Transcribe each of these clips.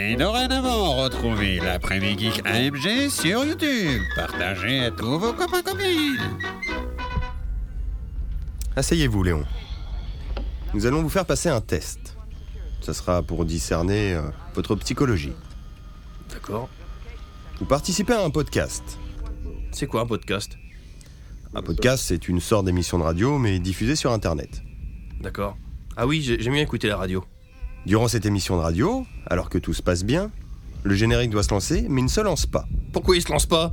Et dorénavant, retrouvez l'après-midi Geek AMG sur YouTube. Partagez à tous vos copains copines. Asseyez-vous, Léon. Nous allons vous faire passer un test. Ça sera pour discerner euh, votre psychologie. D'accord. Vous participez à un podcast. C'est quoi un podcast? Un podcast, c'est une sorte d'émission de radio, mais diffusée sur Internet. D'accord. Ah oui, j'ai- j'aime bien écouter la radio. Durant cette émission de radio, alors que tout se passe bien, le générique doit se lancer, mais il ne se lance pas. Pourquoi il se lance pas?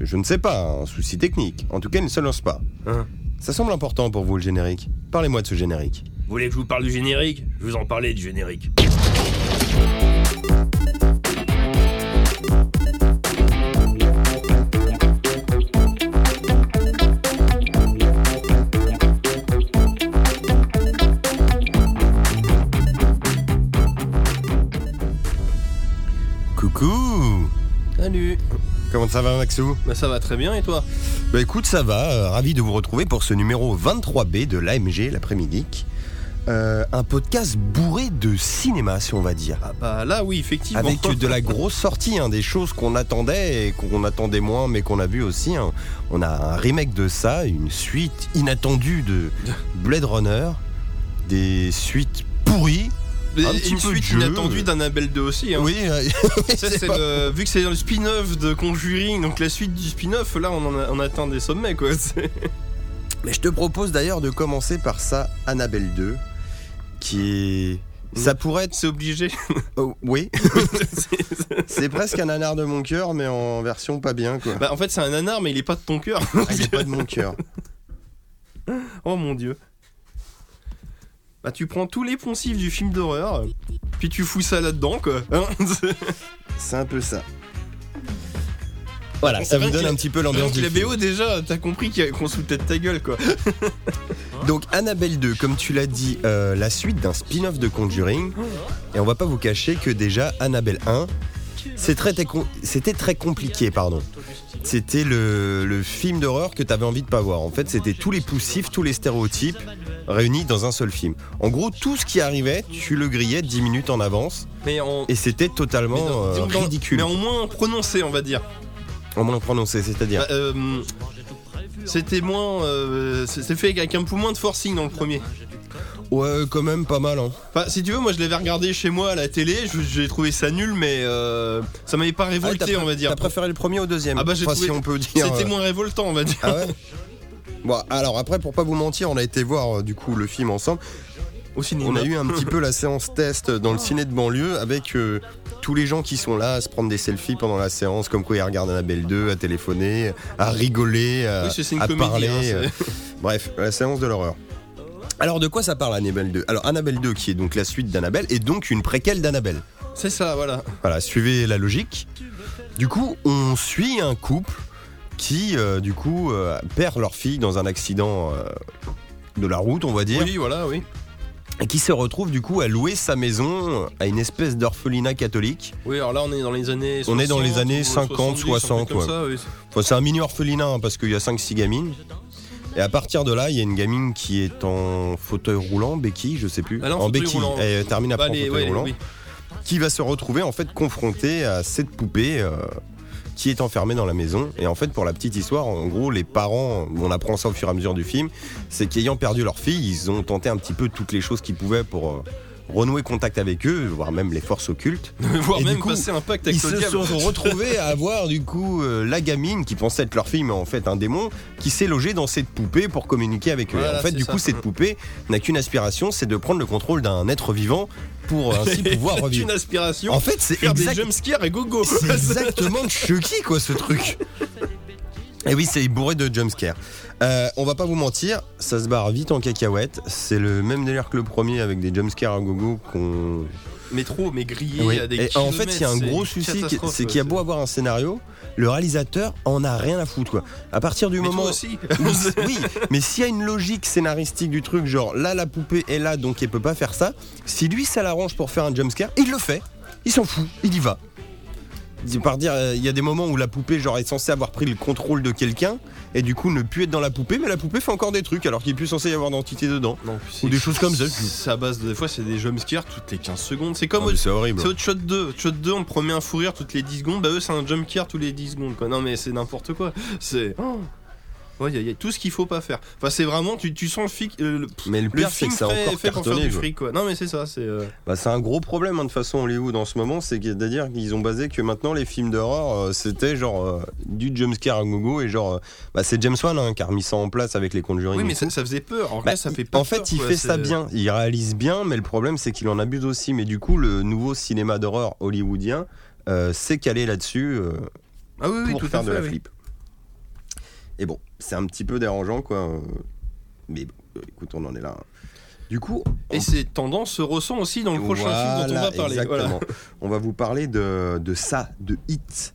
Je ne sais pas, un souci technique. En tout cas, il ne se lance pas. Hein Ça semble important pour vous, le générique. Parlez-moi de ce générique. Vous voulez que je vous parle du générique? Je vous en parlais du générique. Comment ça va, Maxou? Bah ça va très bien et toi? Bah écoute, ça va. euh, ravi de vous retrouver pour ce numéro 23B de l'AMG, l'après-midi. Euh, un podcast bourré de cinéma, si on va dire. Ah bah là oui, effectivement. Avec de la grosse sortie, hein, des choses qu'on attendait et qu'on attendait moins, mais qu'on a vu aussi. hein. On a un remake de ça, une suite inattendue de Blade Runner, des suites pourries. Et un petit une peu suite jeu. inattendue d'Annabelle 2 aussi. Hein. Oui, euh, Ça, c'est c'est pas- le- vu que c'est dans le spin-off de Conjuring, donc la suite du spin-off, là on, en a- on atteint des sommets quoi. C'est- Mais je te propose d'ailleurs de commencer par ça, Annabelle 2, qui est. Ça pourrait être. C'est obligé. Oh, oui, c'est presque un nanar de mon cœur, mais en version pas bien, quoi. bah en fait c'est un nanar mais il est pas de ton cœur. Ah, il est pas de mon cœur. oh mon dieu. Bah tu prends tous les poncifs du film d'horreur, puis tu fous ça là-dedans quoi. Hein C'est un peu ça. Voilà, ça vous donne un petit peu l'ambiance du la. BO déjà, t'as compris qu'il y a- qu'on se foutait de ta gueule quoi. Donc Annabelle 2, comme tu l'as dit, euh, la suite d'un spin-off de Conjuring. Et on va pas vous cacher que déjà Annabelle 1, c'est très- très com- c'était très compliqué, pardon. C'était le, le film d'horreur que tu avais envie de pas voir. En fait, c'était tous les poussifs, tous les stéréotypes réunis dans un seul film. En gros, tout ce qui arrivait, tu le grillais 10 minutes en avance. Mais Et c'était totalement mais dans- euh, dans- ridicule. Mais en moins prononcé on va dire. En moins prononcé, c'est-à-dire. Bah, euh, C'était moins. euh, c'est fait avec un peu moins de forcing dans le premier. Ouais, quand même pas mal. Hein. Enfin, si tu veux, moi je l'avais regardé chez moi à la télé, j'ai trouvé ça nul, mais euh, ça m'avait pas Ah, révolté, on va dire. T'as préféré le premier au deuxième Ah bah, j'ai Enfin, trouvé- si on peut dire. C'était euh, moins révoltant, on va dire. Ah ouais? Bon, alors après, pour pas vous mentir, on a été voir euh, du coup le film ensemble. Au cinéma. On a eu un petit peu la séance test dans le ciné de banlieue avec euh, tous les gens qui sont là à se prendre des selfies pendant la séance, comme quoi ils regardent Annabelle 2, à téléphoner, à rigoler, à, Oui, à comédie. parler. hein, euh, Bref, la séance de l'horreur. Alors de quoi ça parle Annabelle 2 Alors Annabelle 2 qui est donc la suite d'Annabelle et donc une préquelle d'Annabelle. C'est ça, voilà. Voilà, suivez la logique. Du coup, on suit un couple qui, euh, du coup, euh, perd leur fille dans un accident euh, de la route, on va dire, Oui, voilà, oui. et qui se retrouve du coup à louer sa maison à une espèce d'orphelinat catholique. Oui, alors là on est dans les années. On est dans les 60 années ou 50, 70, un truc 60, comme ouais. ça, oui. Enfin, c'est un mini orphelinat hein, parce qu'il y a 5-6 gamines. Et à partir de là, il y a une gamine qui est en fauteuil roulant, béquille, je sais plus. En béquille, roulant. elle termine après Bah, en fauteuil ouais, roulant. oui. qui va se retrouver en fait confronté à cette poupée qui est enfermée dans la maison. Et en fait, pour la petite histoire, en gros, les parents, on apprend ça au fur et à mesure du film, c'est qu'ayant perdu leur fille, ils ont tenté un petit peu toutes les choses qu'ils pouvaient pour euh, renouer contact avec eux, voire même les forces occultes. Voire Et même coup, passer un pacte avec Ils le se diable. sont retrouvés à avoir du coup euh, la gamine qui pensait être leur fille, mais en fait un démon, qui s'est logé dans cette poupée pour communiquer avec eux. Voilà, en fait, du ça. coup, cette poupée n'a qu'une aspiration, c'est de prendre le contrôle d'un être vivant pour ainsi pouvoir C'est revivre. une aspiration. En fait, c'est faire exact- des jumpscares et gogo. c'est exactement Chucky, quoi, ce truc. Et oui, c'est bourré de jumpscares. Euh, on va pas vous mentir, ça se barre vite en cacahuète. C'est le même délire que le premier avec des jumpscares à gogo qu'on. mais trop, mais grillé Oui. à des Et en fait, il y a un gros souci, c'est qu'il y a beau avoir un scénario, le réalisateur en a rien à foutre, quoi. À partir du Mais moment. toi aussi. Oui, oui, mais s'il y a une logique scénaristique du truc, genre là la poupée est là donc elle peut pas faire ça, si lui ça l'arrange pour faire un jumpscare, il le fait. Il s'en fout, il y va. Par dire, euh, il y a des moments où la poupée genre est censée avoir pris le contrôle de quelqu'un et du coup ne plus être dans la poupée, mais la poupée fait encore des trucs alors qu'il est plus censé y avoir d'entité dedans. Non, Ou des choses comme ça. À base de, des fois, c'est des jumpscares toutes les 15 secondes. C'est comme Ah, c'est horrible. C'est Hotshot 2. Hotshot 2, on te promet un fou rire toutes les 10 secondes. Bah, eux, c'est un jumpscare tous les 10 secondes, quoi. Non, mais c'est n'importe quoi. C'est. Oh. Ouais, y a- y a tout ce qu'il faut pas faire. Enfin, c'est vraiment. Tu, tu sens le, fic, euh, le, Mais le pire, c'est que ça a fait, encore fait pour faire cartonné. du fric, quoi. Non, mais c'est ça. C'est. euh, Bah, c'est un gros problème hein, de façon Hollywood en ce moment, c'est-à-dire qu'ils ont basé que maintenant les films d'horreur euh, c'était genre euh, du jumpscare à gogo et genre bah, c'est James Wan hein, qui a remis ça en place avec les Conjuring. Oui, mais ça, ça faisait peur. En Bah, ça fait pas en fait, peur, il quoi. fait ça bien, il réalise bien, mais le problème c'est qu'il en abuse aussi. Mais du coup, le nouveau cinéma d'horreur hollywoodien s'est calé là-dessus Ah oui, oui, pour tout faire à de fait. la oui. flip. Et bon, c'est un petit peu dérangeant quoi. euh, Mais bon, euh, écoute, on en est là. Du coup, Et ces tendances se ressent aussi dans le prochain film dont on va parler. exactement. Voilà. On va vous parler de, de ça, de Hit.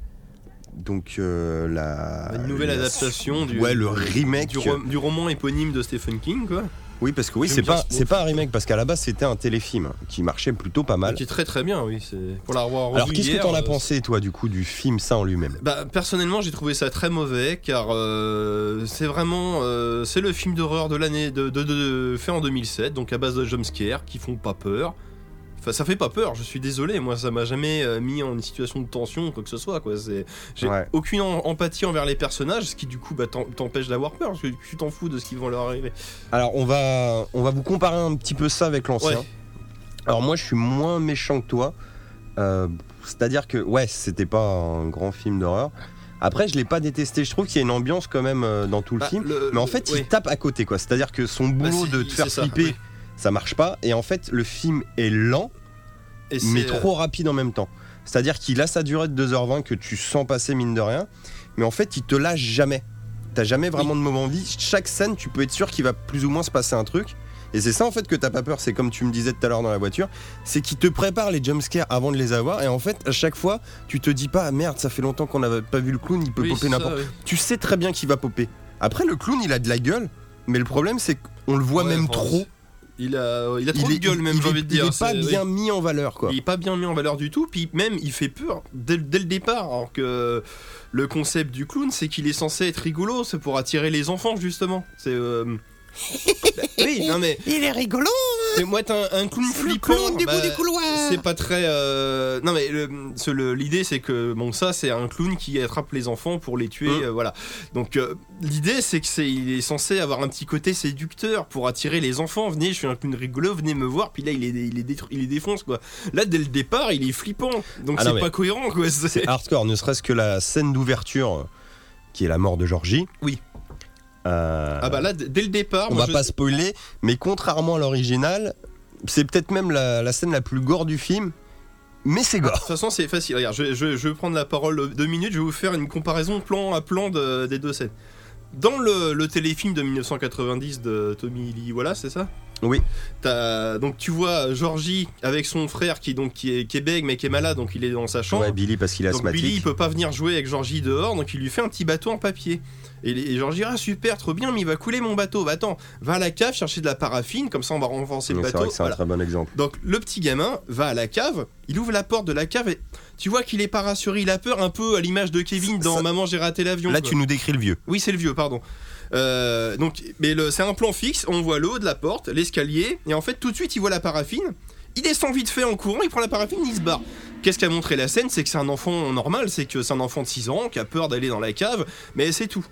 Donc euh, la Une nouvelle la- adaptation du, ouais le remake du roman éponyme de Stephen King, quoi. Oui parce que oui c'est pas c'est pas un remake parce qu'à la base c'était un téléfilm qui marchait plutôt pas mal Qui est très très bien, oui. C'est pour la revoir. alors qu'est-ce que t'en as euh, pensé toi du coup du film ça en lui-même? Bah personnellement j'ai trouvé ça très mauvais car euh, c'est vraiment euh, c'est le film d'horreur de l'année de, de- de- fait en 2007 donc à base de jumpscares qui font pas peur. Enfin ça fait pas peur, je suis désolé, moi ça m'a jamais euh, mis en une situation de tension ou quoi que ce soit quoi. J'ai Ouais. aucune empathie envers les personnages, ce qui du coup bah, t'empêche d'avoir peur parce que tu t'en fous de ce qui va leur arriver. alors on va on va vous comparer un petit peu ça avec l'ancien Ouais. alors moi je suis moins méchant que toi Euh, c'est-à-dire que ouais c'était pas un grand film d'horreur après je l'ai pas détesté je trouve qu'il y a une ambiance quand même euh, dans tout le Bah, film le- Mais en fait, il tape à côté, quoi. C'est-à-dire que son Bah, boulot de te faire flipper, oui. Ça marche pas. Et en fait, le film est lent, Et mais c'est, euh, trop rapide en même temps. C'est-à-dire qu'il a sa durée de 2h20 que tu sens passer, mine de rien. Mais en fait, il te lâche jamais. T'as jamais vraiment de moment de vie. Chaque scène, tu peux être sûr qu'il va plus ou moins se passer un truc. Et c'est ça en fait que t'as pas peur, c'est comme tu me disais tout à l'heure dans la voiture, c'est qu'il te prépare les jumpscares avant de les avoir, et en fait à chaque fois tu te dis pas ah, merde ça fait longtemps qu'on n'avait pas vu le clown, il peut oui, popper n'importe oui. tu sais très bien qu'il va popper. Après, le clown, il a de la gueule, mais le problème, c'est qu'on le voit Ouais, même trop. Il a, il a trop il de gueule même, il j'ai envie de dire. Il est pas oui. bien mis en valeur, quoi. Il est pas bien mis en valeur du tout, puis même il fait peur dès, dès le départ. Alors que le concept du clown, c'est qu'il est censé être rigolo, c'est pour attirer les enfants justement. C'est euh, bah, oui, non mais Il est rigolo, mais moi t'as un, un clown flippant. bah, couloir. c'est pas très. euh, Non mais l'idée c'est que bon ça c'est un clown qui attrape les enfants pour les tuer, Mm. euh, voilà. Donc euh, l'idée c'est que c'est il est censé avoir un petit côté séducteur pour attirer les enfants. Venez, je suis un clown rigolo, venez me voir. Puis là il est il est détru- il les défonce quoi. Là dès le départ il est flippant, donc Ah c'est pas cohérent quoi. C'est- C'est hardcore, ne serait-ce que la scène d'ouverture, qui est la mort de Georgie. Oui. Euh, Ah bah là dès le départ. on moi, va je- pas spoiler, mais contrairement à l'original, c'est peut-être même la, la scène la plus gore du film, mais c'est De gore. toute façon, c'est facile. Regarde, je, je- je vais prendre la parole deux minutes. Je vais vous faire une comparaison plan à plan de- des deux scènes. Dans le, le téléfilm de 1990 de Tommy Lee, voilà, c'est ça? Oui. Donc tu vois Georgie avec son frère qui donc qui est, bègue mais qui est malade, donc il est dans sa chambre. Ouais, Billy parce qu'il est asthmatique. Billy il peut pas venir jouer avec Georgie dehors, donc il lui fait un petit bateau en papier. Et, Georgie ah super, trop bien, mais il va couler mon bateau. Bah attends, va à la cave chercher de la paraffine, comme ça on va renforcer Donc, le bateau. c'est un très bon exemple. Donc le petit gamin va à la cave, il ouvre la porte de la cave et tu vois qu'il est pas rassuré, il a peur un peu à l'image de Kevin dans Ça- Maman j'ai raté l'avion. Là, quoi. tu nous décris le vieux. Oui c'est le vieux, pardon. Euh, donc mais le- c'est un plan fixe, on voit l'eau de la porte, l'escalier et en fait tout de suite il voit la paraffine. Il descend vite fait en courant, il prend la paraffine, il se barre. Qu'est-ce qu'a montré la scène C'est que c'est un enfant normal, c'est que c'est un enfant de 6 ans qui a peur d'aller dans la cave, mais c'est tout.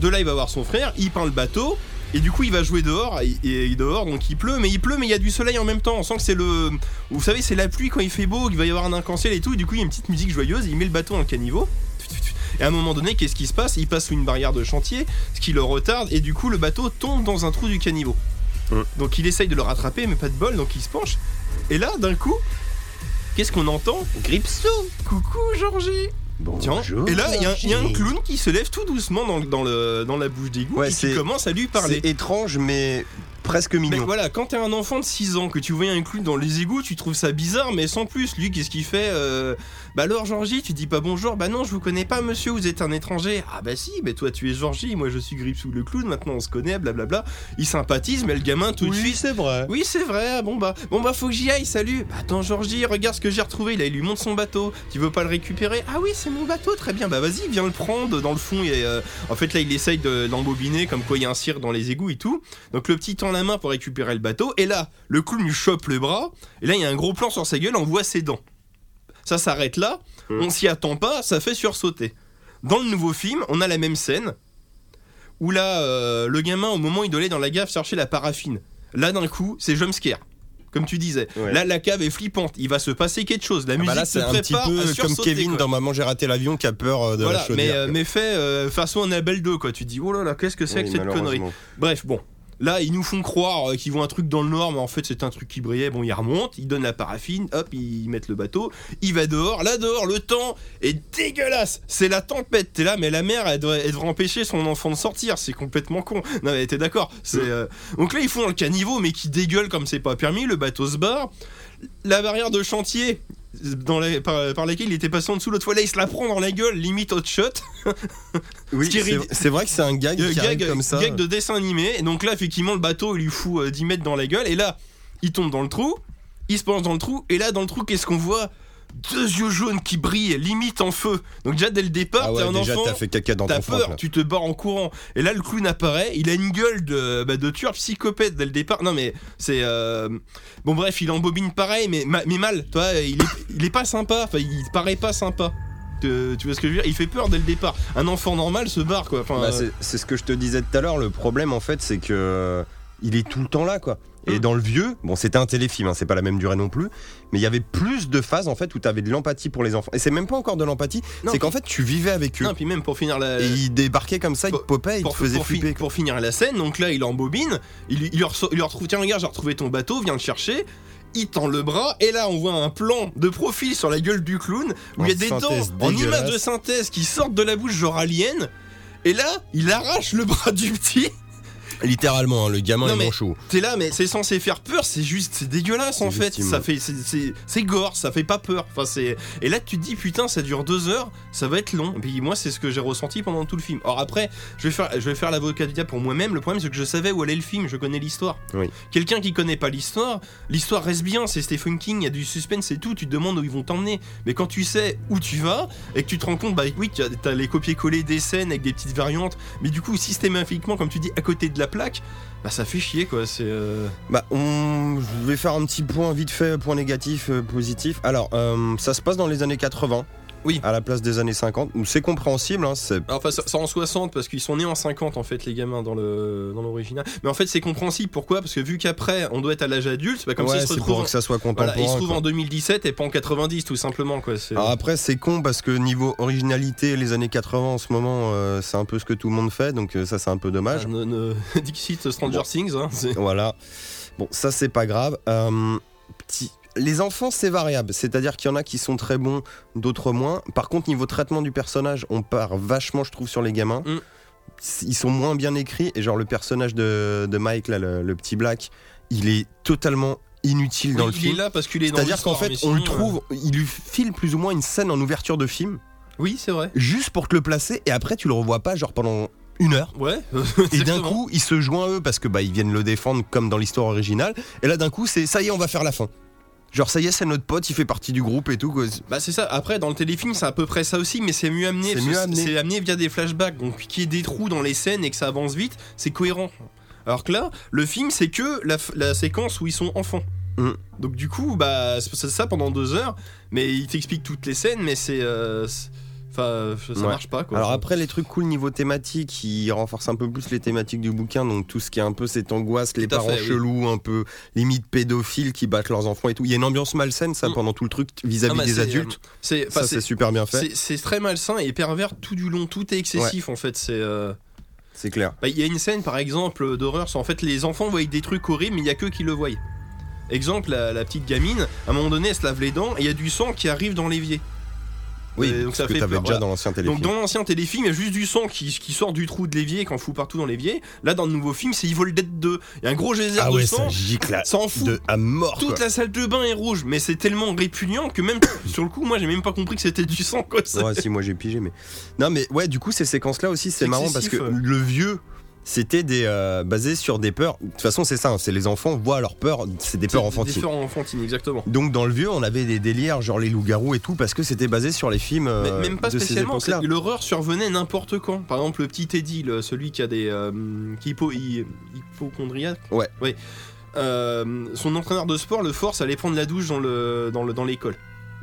De là, il va voir son frère, il peint le bateau, et du coup, il va jouer dehors, et, et dehors, donc il pleut, mais il pleut, mais il y a du soleil en même temps. On sent que c'est le. Vous savez, c'est la pluie quand il fait beau, qu'il va y avoir un arc-en-ciel et tout, et du coup, il y a une petite musique joyeuse, il met le bateau le caniveau. Et à un moment donné, qu'est-ce qui se passe? Il passe sous une barrière de chantier, ce qui le retarde, et du coup, le bateau tombe dans un trou du caniveau. Mm. Donc il essaye de le rattraper, mais pas de bol, donc il se penche. Et là, d'un coup, qu'est-ce qu'on entend? Gripsou Coucou, Georgie Tiens, Bonjour, et là, il y, a- il y a un clown qui se lève tout doucement dans, le- dans, le, dans la bouche d'égout Ouais, et qui commence à lui parler. C'est étrange, mais presque Mais mignon. voilà, quand t'es un enfant de 6 ans, que tu voyais un clown dans les égouts, tu trouves ça bizarre, mais sans plus. Lui, qu'est-ce qu'il fait euh, Bah alors, Georgie, tu dis pas bonjour Bah non, je vous connais pas, monsieur, vous êtes un étranger. Ah bah si, mais toi, tu es Georgie, moi, je suis Gripsou le clown, maintenant on se connaît, blablabla. Il sympathise, mais le gamin, tout de suite. c'est vrai. Oui, c'est vrai, ah bon bah, bon bah, faut que j'y aille, salut. Bah attends, Georgie, regarde ce que j'ai retrouvé. Là, il lui montre son bateau. Tu veux pas le récupérer? Ah oui, c'est mon bateau, très bien. Bah vas-y, viens le prendre. Dans le fond, a, euh, en fait, là, il essaye de l'embobiner, comme quoi il y a un cire dans les égouts et tout. Donc le petit tend la main pour récupérer le bateau. Et là, le clown lui chope le bras. Et là, il y a un gros plan sur sa gueule, on voit ses dents. Ça s'arrête là. Mm. On s'y attend pas, ça fait sursauter. Dans le nouveau film, on a la même scène. Où là, euh, le gamin, au moment où il doit aller dans la cave chercher la paraffine. Là, d'un coup, c'est jumpscare. Comme tu disais. Ouais. Là, la cave est flippante. Il va se passer quelque chose. La Ah musique bah là, se c'est un petit prépare peu à comme Kevin quoi. dans Maman, j'ai raté l'avion qui a peur euh, de Voilà, la mais, chaudière. euh, mais fait euh, façon Annabelle 2, quoi. Tu dis, oh là là, qu'est-ce que c'est Oui, que cette connerie? Bref, bon. Là, ils nous font croire euh, qu'ils voient un truc dans le noir, mais en fait, c'est un truc qui brillait. Bon, ils remontent, ils donnent la paraffine, hop, ils mettent le bateau. Il va dehors. Là, dehors, le temps est dégueulasse. C'est la tempête. T'es là, mais la mère, elle devrait, elle devrait empêcher son enfant de sortir. C'est complètement con. Non, mais t'es d'accord. Euh, Donc là, ils font le caniveau, mais qui dégueule comme c'est pas permis. Le bateau se barre. La barrière de chantier. Dans les- par, par laquelle il était passé en dessous l'autre fois, là il se la prend dans la gueule, limite hot shot. Oui, c'est- vrai que c'est un gag Euh, qui gag, arrive comme ça. gag de dessin animé. Et donc là, effectivement, le bateau, il lui fout euh, 10 mètres dans la gueule. Et là, il tombe dans le trou. Il se penche dans le trou. Et là, dans le trou, qu'est-ce qu'on voit? Deux yeux jaunes qui brillent, limite en feu. Donc déjà, dès le départ, Ah t'es ouais, un déjà enfant. t'as fait caca dans T'as ton froc, peur, là. tu te barres en courant. Et là, le clown apparaît, il a une gueule de, bah, de tueur psychopathe dès le départ. Non, mais c'est. euh, Bon, bref, il embobine pareil, mais, ma- mais mal. Toi, il est, il est pas sympa. Enfin, il paraît pas sympa. Tu tu vois ce que je veux dire? Il fait peur dès le départ. Un enfant normal se barre, quoi. Enfin, Bah, euh, c'est- c'est ce que je te disais tout à l'heure. Le problème, en fait, c'est que euh, il est tout le temps là, quoi. Et Mm. dans le vieux, bon, c'était un téléfilm, hein, c'est pas la même durée non plus, mais il y avait plus de phases en fait où tu avais de l'empathie pour les enfants. Et c'est même pas encore de l'empathie, c'est qu'en fait tu vivais avec eux. Non, puis même pour finir la. Et ils débarquaient comme ça, ils te popaient, ils te pour, faisaient pour fi- flipper. pour finir la scène, donc là il embobine, il, il, lui retrouve, tiens regarde j'ai retrouvé ton bateau, viens le chercher, il tend le bras, et là on voit un plan de profil sur la gueule du clown, où En il y a des dents en image de synthèse qui sortent de la bouche genre alien, et là il arrache le bras du petit, Littéralement, hein, le gamin Non, est manchot. t'es là mais c'est censé faire peur, c'est juste, c'est dégueulasse en fait, ça fait, c'est- gore, ça fait pas peur, enfin c'est... Et là tu te dis putain ça dure deux heures, ça va être long, et puis moi c'est ce que j'ai ressenti pendant tout le film. Alors après, je vais faire, je vais faire l'avocat du diable pour moi-même. Le problème, c'est que je savais où allait le film, je connais l'histoire. Oui. Quelqu'un qui connaît pas l'histoire, l'histoire reste bien, c'est Stephen King, il y a du suspense et tout, tu te demandes où ils vont t'emmener. Mais quand tu sais où tu vas et que tu te rends compte, bah oui, t'as les copier-coller des scènes avec des petites variantes, mais du coup, systématiquement, comme tu dis, à côté de la plaque, bah ça fait chier quoi. C'est. euh, Bah, on... je vais faire un petit point vite fait, point négatif, euh, positif. Alors, euh, ça se passe dans les années 80. Oui. À la place des années 50. où C'est compréhensible, hein, c'est Enfin, ça, ça en 60 parce qu'ils sont nés en 50 en fait les gamins dans le dans l'original. Mais en fait c'est compréhensible pourquoi? Parce que vu qu'après on doit être à l'âge adulte, bah, comme ouais, se c'est retrouvent. pour que ça soit Voilà, ils se trouvent en 2017 et pas en 90 tout simplement quoi. C'est- Alors après c'est con parce que niveau originalité les années 80 en ce moment euh, c'est un peu ce que tout le monde fait donc euh, ça c'est un peu dommage. Ah, ne- ne- Dixit Stranger Bon. Things. hein, c'est- Voilà. Bon ça c'est pas grave. Euh, petit- Les enfants c'est variable, c'est-à-dire qu'il y en a qui sont très bons, d'autres moins. Par contre niveau traitement du personnage on part vachement je trouve sur les gamins. Mm. Ils sont moins bien écrits et genre le personnage de, de Mike là le, le petit black il est totalement inutile dans le il film. est là parce qu'il est C'est-à-dire qu'en fait, on le trouve, il lui file plus ou moins une scène en ouverture de film, euh, Oui, c'est vrai. juste pour te le placer, et après tu le revois pas, genre pendant une heure. Ouais. Et d'un coup, il se joint à eux parce que bah ils viennent le défendre comme dans l'histoire originale. Et là d'un coup, c'est ça y est, on va faire la fin. Genre ça y est, c'est notre pote, il fait partie du groupe et tout. quoi. Bah c'est ça. Après dans le téléfilm c'est à peu près ça aussi, mais c'est mieux amené. C'est amené. C'est amené via des flashbacks. Donc qu'il y ait des trous dans les scènes et que ça avance vite, c'est cohérent. Alors que là, le film c'est que la, séquence où ils sont enfants. Mm. Donc du coup, bah c'est ça pendant deux heures, mais il t'explique toutes les scènes, mais c'est, euh, c'est- enfin, ça Ouais. marche pas quoi. Alors après les trucs cool niveau thématique, ils renforcent un peu plus les thématiques du bouquin, donc tout ce qui est un peu cette angoisse, les Tout parents fait, oui. chelous, un peu limite pédophiles qui battent leurs enfants et tout. Il y a une ambiance malsaine ça Mm. pendant tout le truc vis-à-vis Ah, des adultes. euh, c'est, ça c'est- super bien fait, c'est- très malsain et pervers tout du long. Tout est excessif en fait. C'est euh, c'est clair. Bah, Il y a une scène par exemple d'horreur, c'est en fait les enfants voient des trucs horribles mais il y a que qui le voient. Exemple, la, la petite gamine, à un moment donné elle se lave les dents et il y a du sang qui arrive dans l'évier. Oui, Et donc ça que fait t'avais peur, déjà voilà. dans l'ancien téléfilm. Donc dans l'ancien téléfilm, il y a juste du sang qui, qui sort du trou de l'évier, qu'on fout partout dans l'évier. Là, dans le nouveau film, c'est Evil Dead 2. Il y a un gros geyser ah de ouais, sang. ça gicle Ça en fout. de, à mort. Toute quoi. la salle de bain est rouge, mais c'est tellement répugnant que même sur le coup, moi, j'ai même pas compris que c'était du sang. Quoi. Ouais, si, moi j'ai pigé, mais. Non, mais ouais, du coup, ces séquences-là aussi, c'est marrant parce que ouais. le vieux, c'était des euh, basé sur des peurs. De toute façon, c'est ça, hein, c'est les enfants voient leurs peurs, c'est des peurs enfantines. Des peurs enfantines, exactement. Donc dans le vieux, on avait des délires genre les loups-garous et tout parce que c'était basé sur les films euh, Mais même pas de spécialement, l'horreur survenait n'importe quand. Par exemple, le petit Eddie, le- celui qui a des. Euh, qui hypo, hy- hypochondriaque. Ouais. Oui. Euh, son entraîneur de sport le force à aller prendre la douche dans le dans le dans l'école.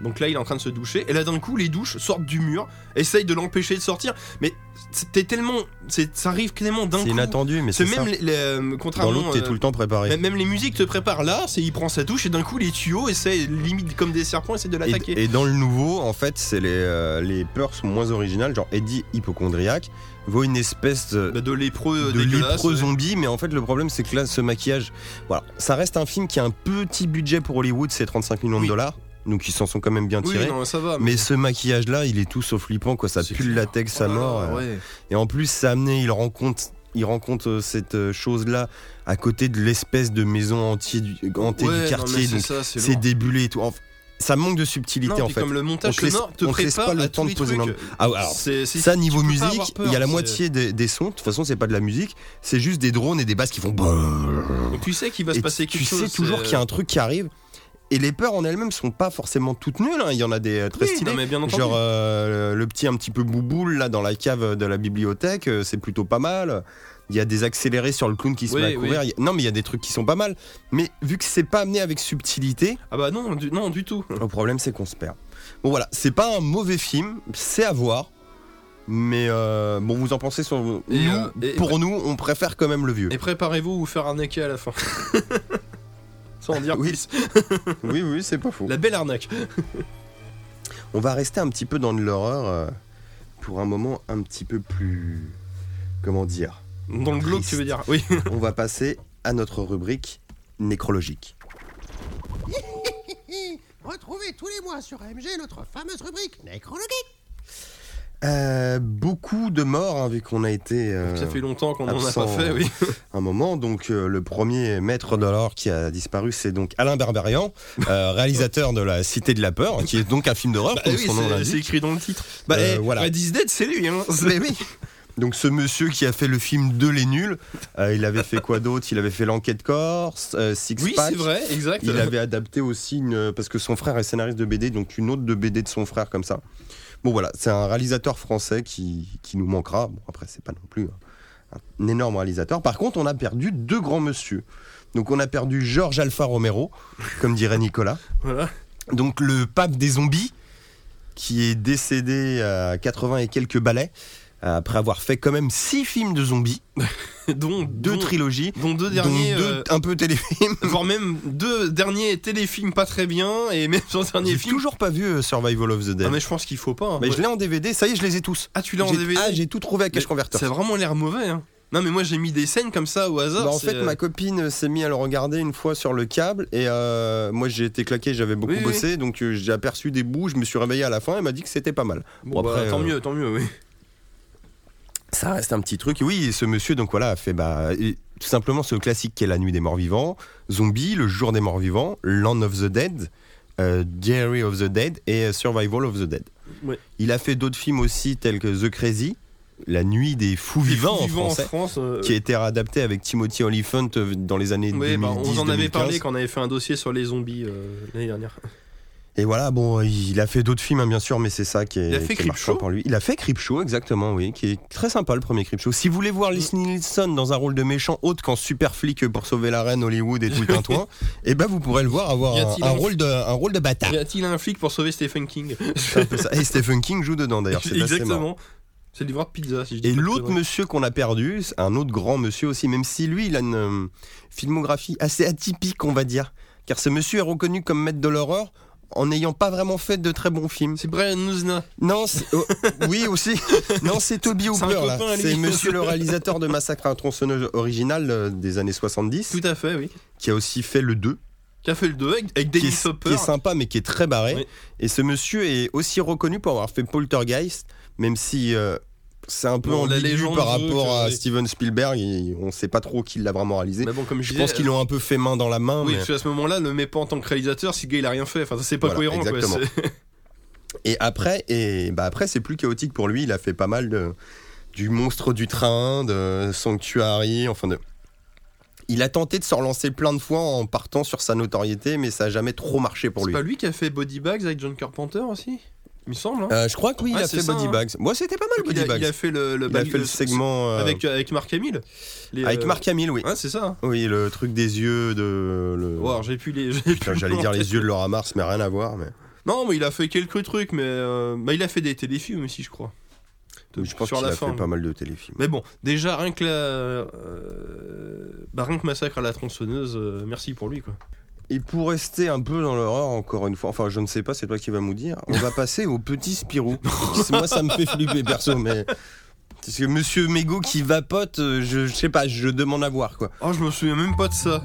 Donc là, il est en train de se doucher, et là d'un coup, les douches sortent du mur, essayent de l'empêcher de sortir. Mais c'était tellement, ça arrive tellement d'un coup. C'est inattendu, mais C'est même ça. les, les- euh, Dans contrairement. l'autre, t'es euh, tout le temps préparé. même- les musiques te préparent là, c'est il prend sa douche et d'un coup les tuyaux essaient limite comme des serpents essaient de l'attaquer. Et, et dans le nouveau, en fait, c'est les, euh, les peurs sont moins originales. Genre Eddie hypochondriaque voit une espèce de, Bah, de lépreux de lépreux zombie, mais en fait, le problème, c'est que là, ce maquillage, voilà, ça reste un film qui a un petit budget pour Hollywood, c'est 35 millions Oui. de dollars, donc ils s'en sont quand même bien Oui, tirés. non, ça va. mais ce maquillage-là, il est tout sauf flippant, quoi. Ça pue le latex Oh à là mort. là, euh. ouais. Et en plus, ça a amené, il rencontre, il rencontre euh, cette euh, chose-là à côté de l'espèce de maison hantée du, hantée Ouais, du non, quartier. mais c'est donc débulé et tout. Enfin, ça manque de subtilité Non, en fait. comme le montage On te laisse- sonore te on te laisse prépare pas le temps de poser trucs. Ah, alors, Ça, tu niveau musique, il y a la moitié des, des sons. De toute façon, c'est pas de la musique, c'est juste des drones et des basses qui font. Donc tu sais qu'il va se passer tu quelque chose. sais toujours qu'il y a un truc qui arrive. Et les peurs en elles-mêmes sont pas forcément toutes nulles. hein. Il y en a des euh, très Oui, stylées. non, mais bien entendu. Genre euh, le petit un petit peu bouboule là dans la cave de la bibliothèque, euh, c'est plutôt pas mal. Il y a des accélérés sur le clown qui se Oui, met à courir. A- Non mais il y a des trucs qui sont pas mal. Mais vu que c'est pas amené avec subtilité, Ah bah non, du, non, du tout. le problème c'est qu'on se perd. Bon voilà, c'est pas un mauvais film, c'est à voir. Mais euh, bon, vous en pensez sur nous Et, euh, et- Pour nous, on préfère quand même le vieux. Et préparez-vous vous faire arnaquer à la fin. Sans en dire Oui. plus. Oui, oui, c'est pas faux. La belle arnaque. On va rester un petit peu dans de l'horreur euh, pour un moment un petit peu plus. Comment dire Dans le glauque, tu veux dire Oui. On va passer à notre rubrique nécrologique. Retrouvez tous les mois sur AMG notre fameuse rubrique Nécrologie. Euh, beaucoup de morts, hein, vu qu'on a été euh, Ça fait longtemps qu'on en a pas fait, oui. un moment. Donc, euh, le premier maître de l'horreur qui a disparu, c'est donc Alain Berberian, euh, réalisateur de La Cité de la Peur, qui est donc un film d'horreur, Bah oui, c'est- écrit dans le titre. Bah, Euh, eh, voilà. Is Dead, c'est lui. Hein. Mais oui. Donc ce monsieur qui a fait le film De les nuls, euh, il avait fait quoi d'autre? Il avait fait l'enquête corse, euh, Six Oui, Pack. c'est vrai, exact. Il avait adapté aussi une parce que son frère est scénariste de BD, donc une autre de BD de son frère comme ça. Bon voilà, c'est un réalisateur français qui, qui nous manquera. Bon après c'est pas non plus un, un énorme réalisateur. Par contre on a perdu deux grands monsieur. Donc on a perdu Georges Alpha Romero, comme dirait Nicolas. Voilà. Donc le pape des zombies, qui est décédé à 80 et quelques balais, après avoir fait quand même six films de zombies, dont, deux dont- trilogies, dont deux dont derniers. deux euh, un peu téléfilms. voire même deux derniers téléfilms pas très bien, et même son dernier J'ai film. toujours pas vu euh, Survival of the Dead. Ah, mais je pense qu'il faut pas. hein. Mais Ouais. je l'ai en DVD, ça y est, je les ai tous. Ah, tu l'as en DVD Ah, j'ai tout trouvé à Cash Converter. A vraiment l'air mauvais. Hein. Non, mais moi j'ai mis des scènes comme ça au hasard. Bah, en c'est, fait, euh, ma copine s'est mise à le regarder une fois sur le câble et euh, moi j'ai été claqué, j'avais beaucoup Oui, oui. bossé, donc j'ai aperçu des bouts, je me suis réveillé à la fin et m'a dit que c'était pas mal. bon, bon, bah, après, tant euh, mieux, tant mieux, oui. Ça reste un petit truc. Oui, et ce monsieur, donc voilà, a fait bah, tout simplement ce classique qui est La Nuit des Morts Vivants, Zombie, Le Jour des Morts Vivants, Land of the Dead, euh, Diary of the Dead et Survival of the Dead. Ouais. Il a fait d'autres films aussi tels que The Crazy, La Nuit des Fous Vivants fous en vivants français. France. euh, Qui a été réadapté avec Timothy Olyphant euh, dans les années ouais, 2010 bah, on en avait 2015. parlé quand on avait fait un dossier sur les zombies euh, l'année dernière. Et voilà, bon, il a fait d'autres films, hein, bien sûr, mais c'est ça qui est, Il a fait qui est marquant pour lui. Il a fait Creepshow, exactement, oui, qui est très sympa le premier Creepshow. Si vous voulez voir Leslie Nielsen dans un rôle de méchant autre qu'en super flic pour sauver la reine Hollywood et tout le tintouin, et ben vous pourrez le voir avoir un, a-t-il un un- rôle de, un rôle de bâtard. Y a-t-il un flic pour sauver Stephen King. Et Stephen King joue dedans d'ailleurs, c'est. Exactement. C'est livreur de pizza, si je dis Et l'autre monsieur qu'on a perdu, un autre grand monsieur aussi, même si lui, il a une euh, filmographie assez atypique, on va dire. Car ce monsieur est reconnu comme maître de l'horreur en n'ayant pas vraiment fait de très bons films. C'est Brian Nuzna. Non, c'est- oh, oui aussi. Non, c'est Toby Hooper là. C'est monsieur le réalisateur de Massacre à un tronçonneuse original euh, des années 70, Tout à fait, oui. qui a aussi fait le 2. qui a fait le 2 avec, avec qui Dennis est, Hopper. qui est sympa mais qui est très barré. Oui. Et ce monsieur est aussi reconnu pour avoir fait Poltergeist, même si euh, c'est un peu la légende par rapport à Steven Spielberg. on sait pas trop qui l'a vraiment réalisé. Mais bon, comme je, Je disais, pense qu'ils l'ont un peu fait main dans la main. Oui, mais- parce qu'à ce moment-là, ne mets pas en tant que réalisateur si le gars il a rien fait. Enfin, ça c'est pas Voilà, cohérent. exactement. C'est- Et après, et bah après c'est plus chaotique pour lui. Il a fait pas mal de du monstre du train, de Sanctuary, enfin de. Il a tenté de se relancer plein de fois en partant sur sa notoriété, mais ça a jamais trop marché pour C'est lui. pas lui qui a fait Body Bags avec John Carpenter aussi? Il me semble. hein. Euh, je crois que oui, il Ouais, a fait ça, Body hein. Bags. Moi, c'était pas mal il, Body a, Bags. il a fait le, le, Il a fait le segment euh, avec, avec Mark Hamill. Les, avec euh, Mark Hamill, oui. Ouais, c'est ça. hein. Oui, le truc des yeux de. Le... J'ai les. plus J'allais dire les yeux de Laura Mars, mais rien à voir. Mais... Non, mais il a fait quelques trucs, mais euh, bah, il a fait des téléfilms aussi, je crois. De- je pense qu'il a fin. fait pas mal de téléfilms. Mais bon, déjà rien que la, euh, bah, rien que massacre à la tronçonneuse, euh, merci pour lui quoi. Et pour rester un peu dans l'horreur, encore une fois, enfin je ne sais pas, c'est toi qui vas nous dire, on va passer au petit Spirou. Moi ça me fait flipper perso, mais. Parce que Monsieur Mégo qui vapote, euh, je, je sais pas, je demande à voir quoi. Oh, je me souviens même pas de ça.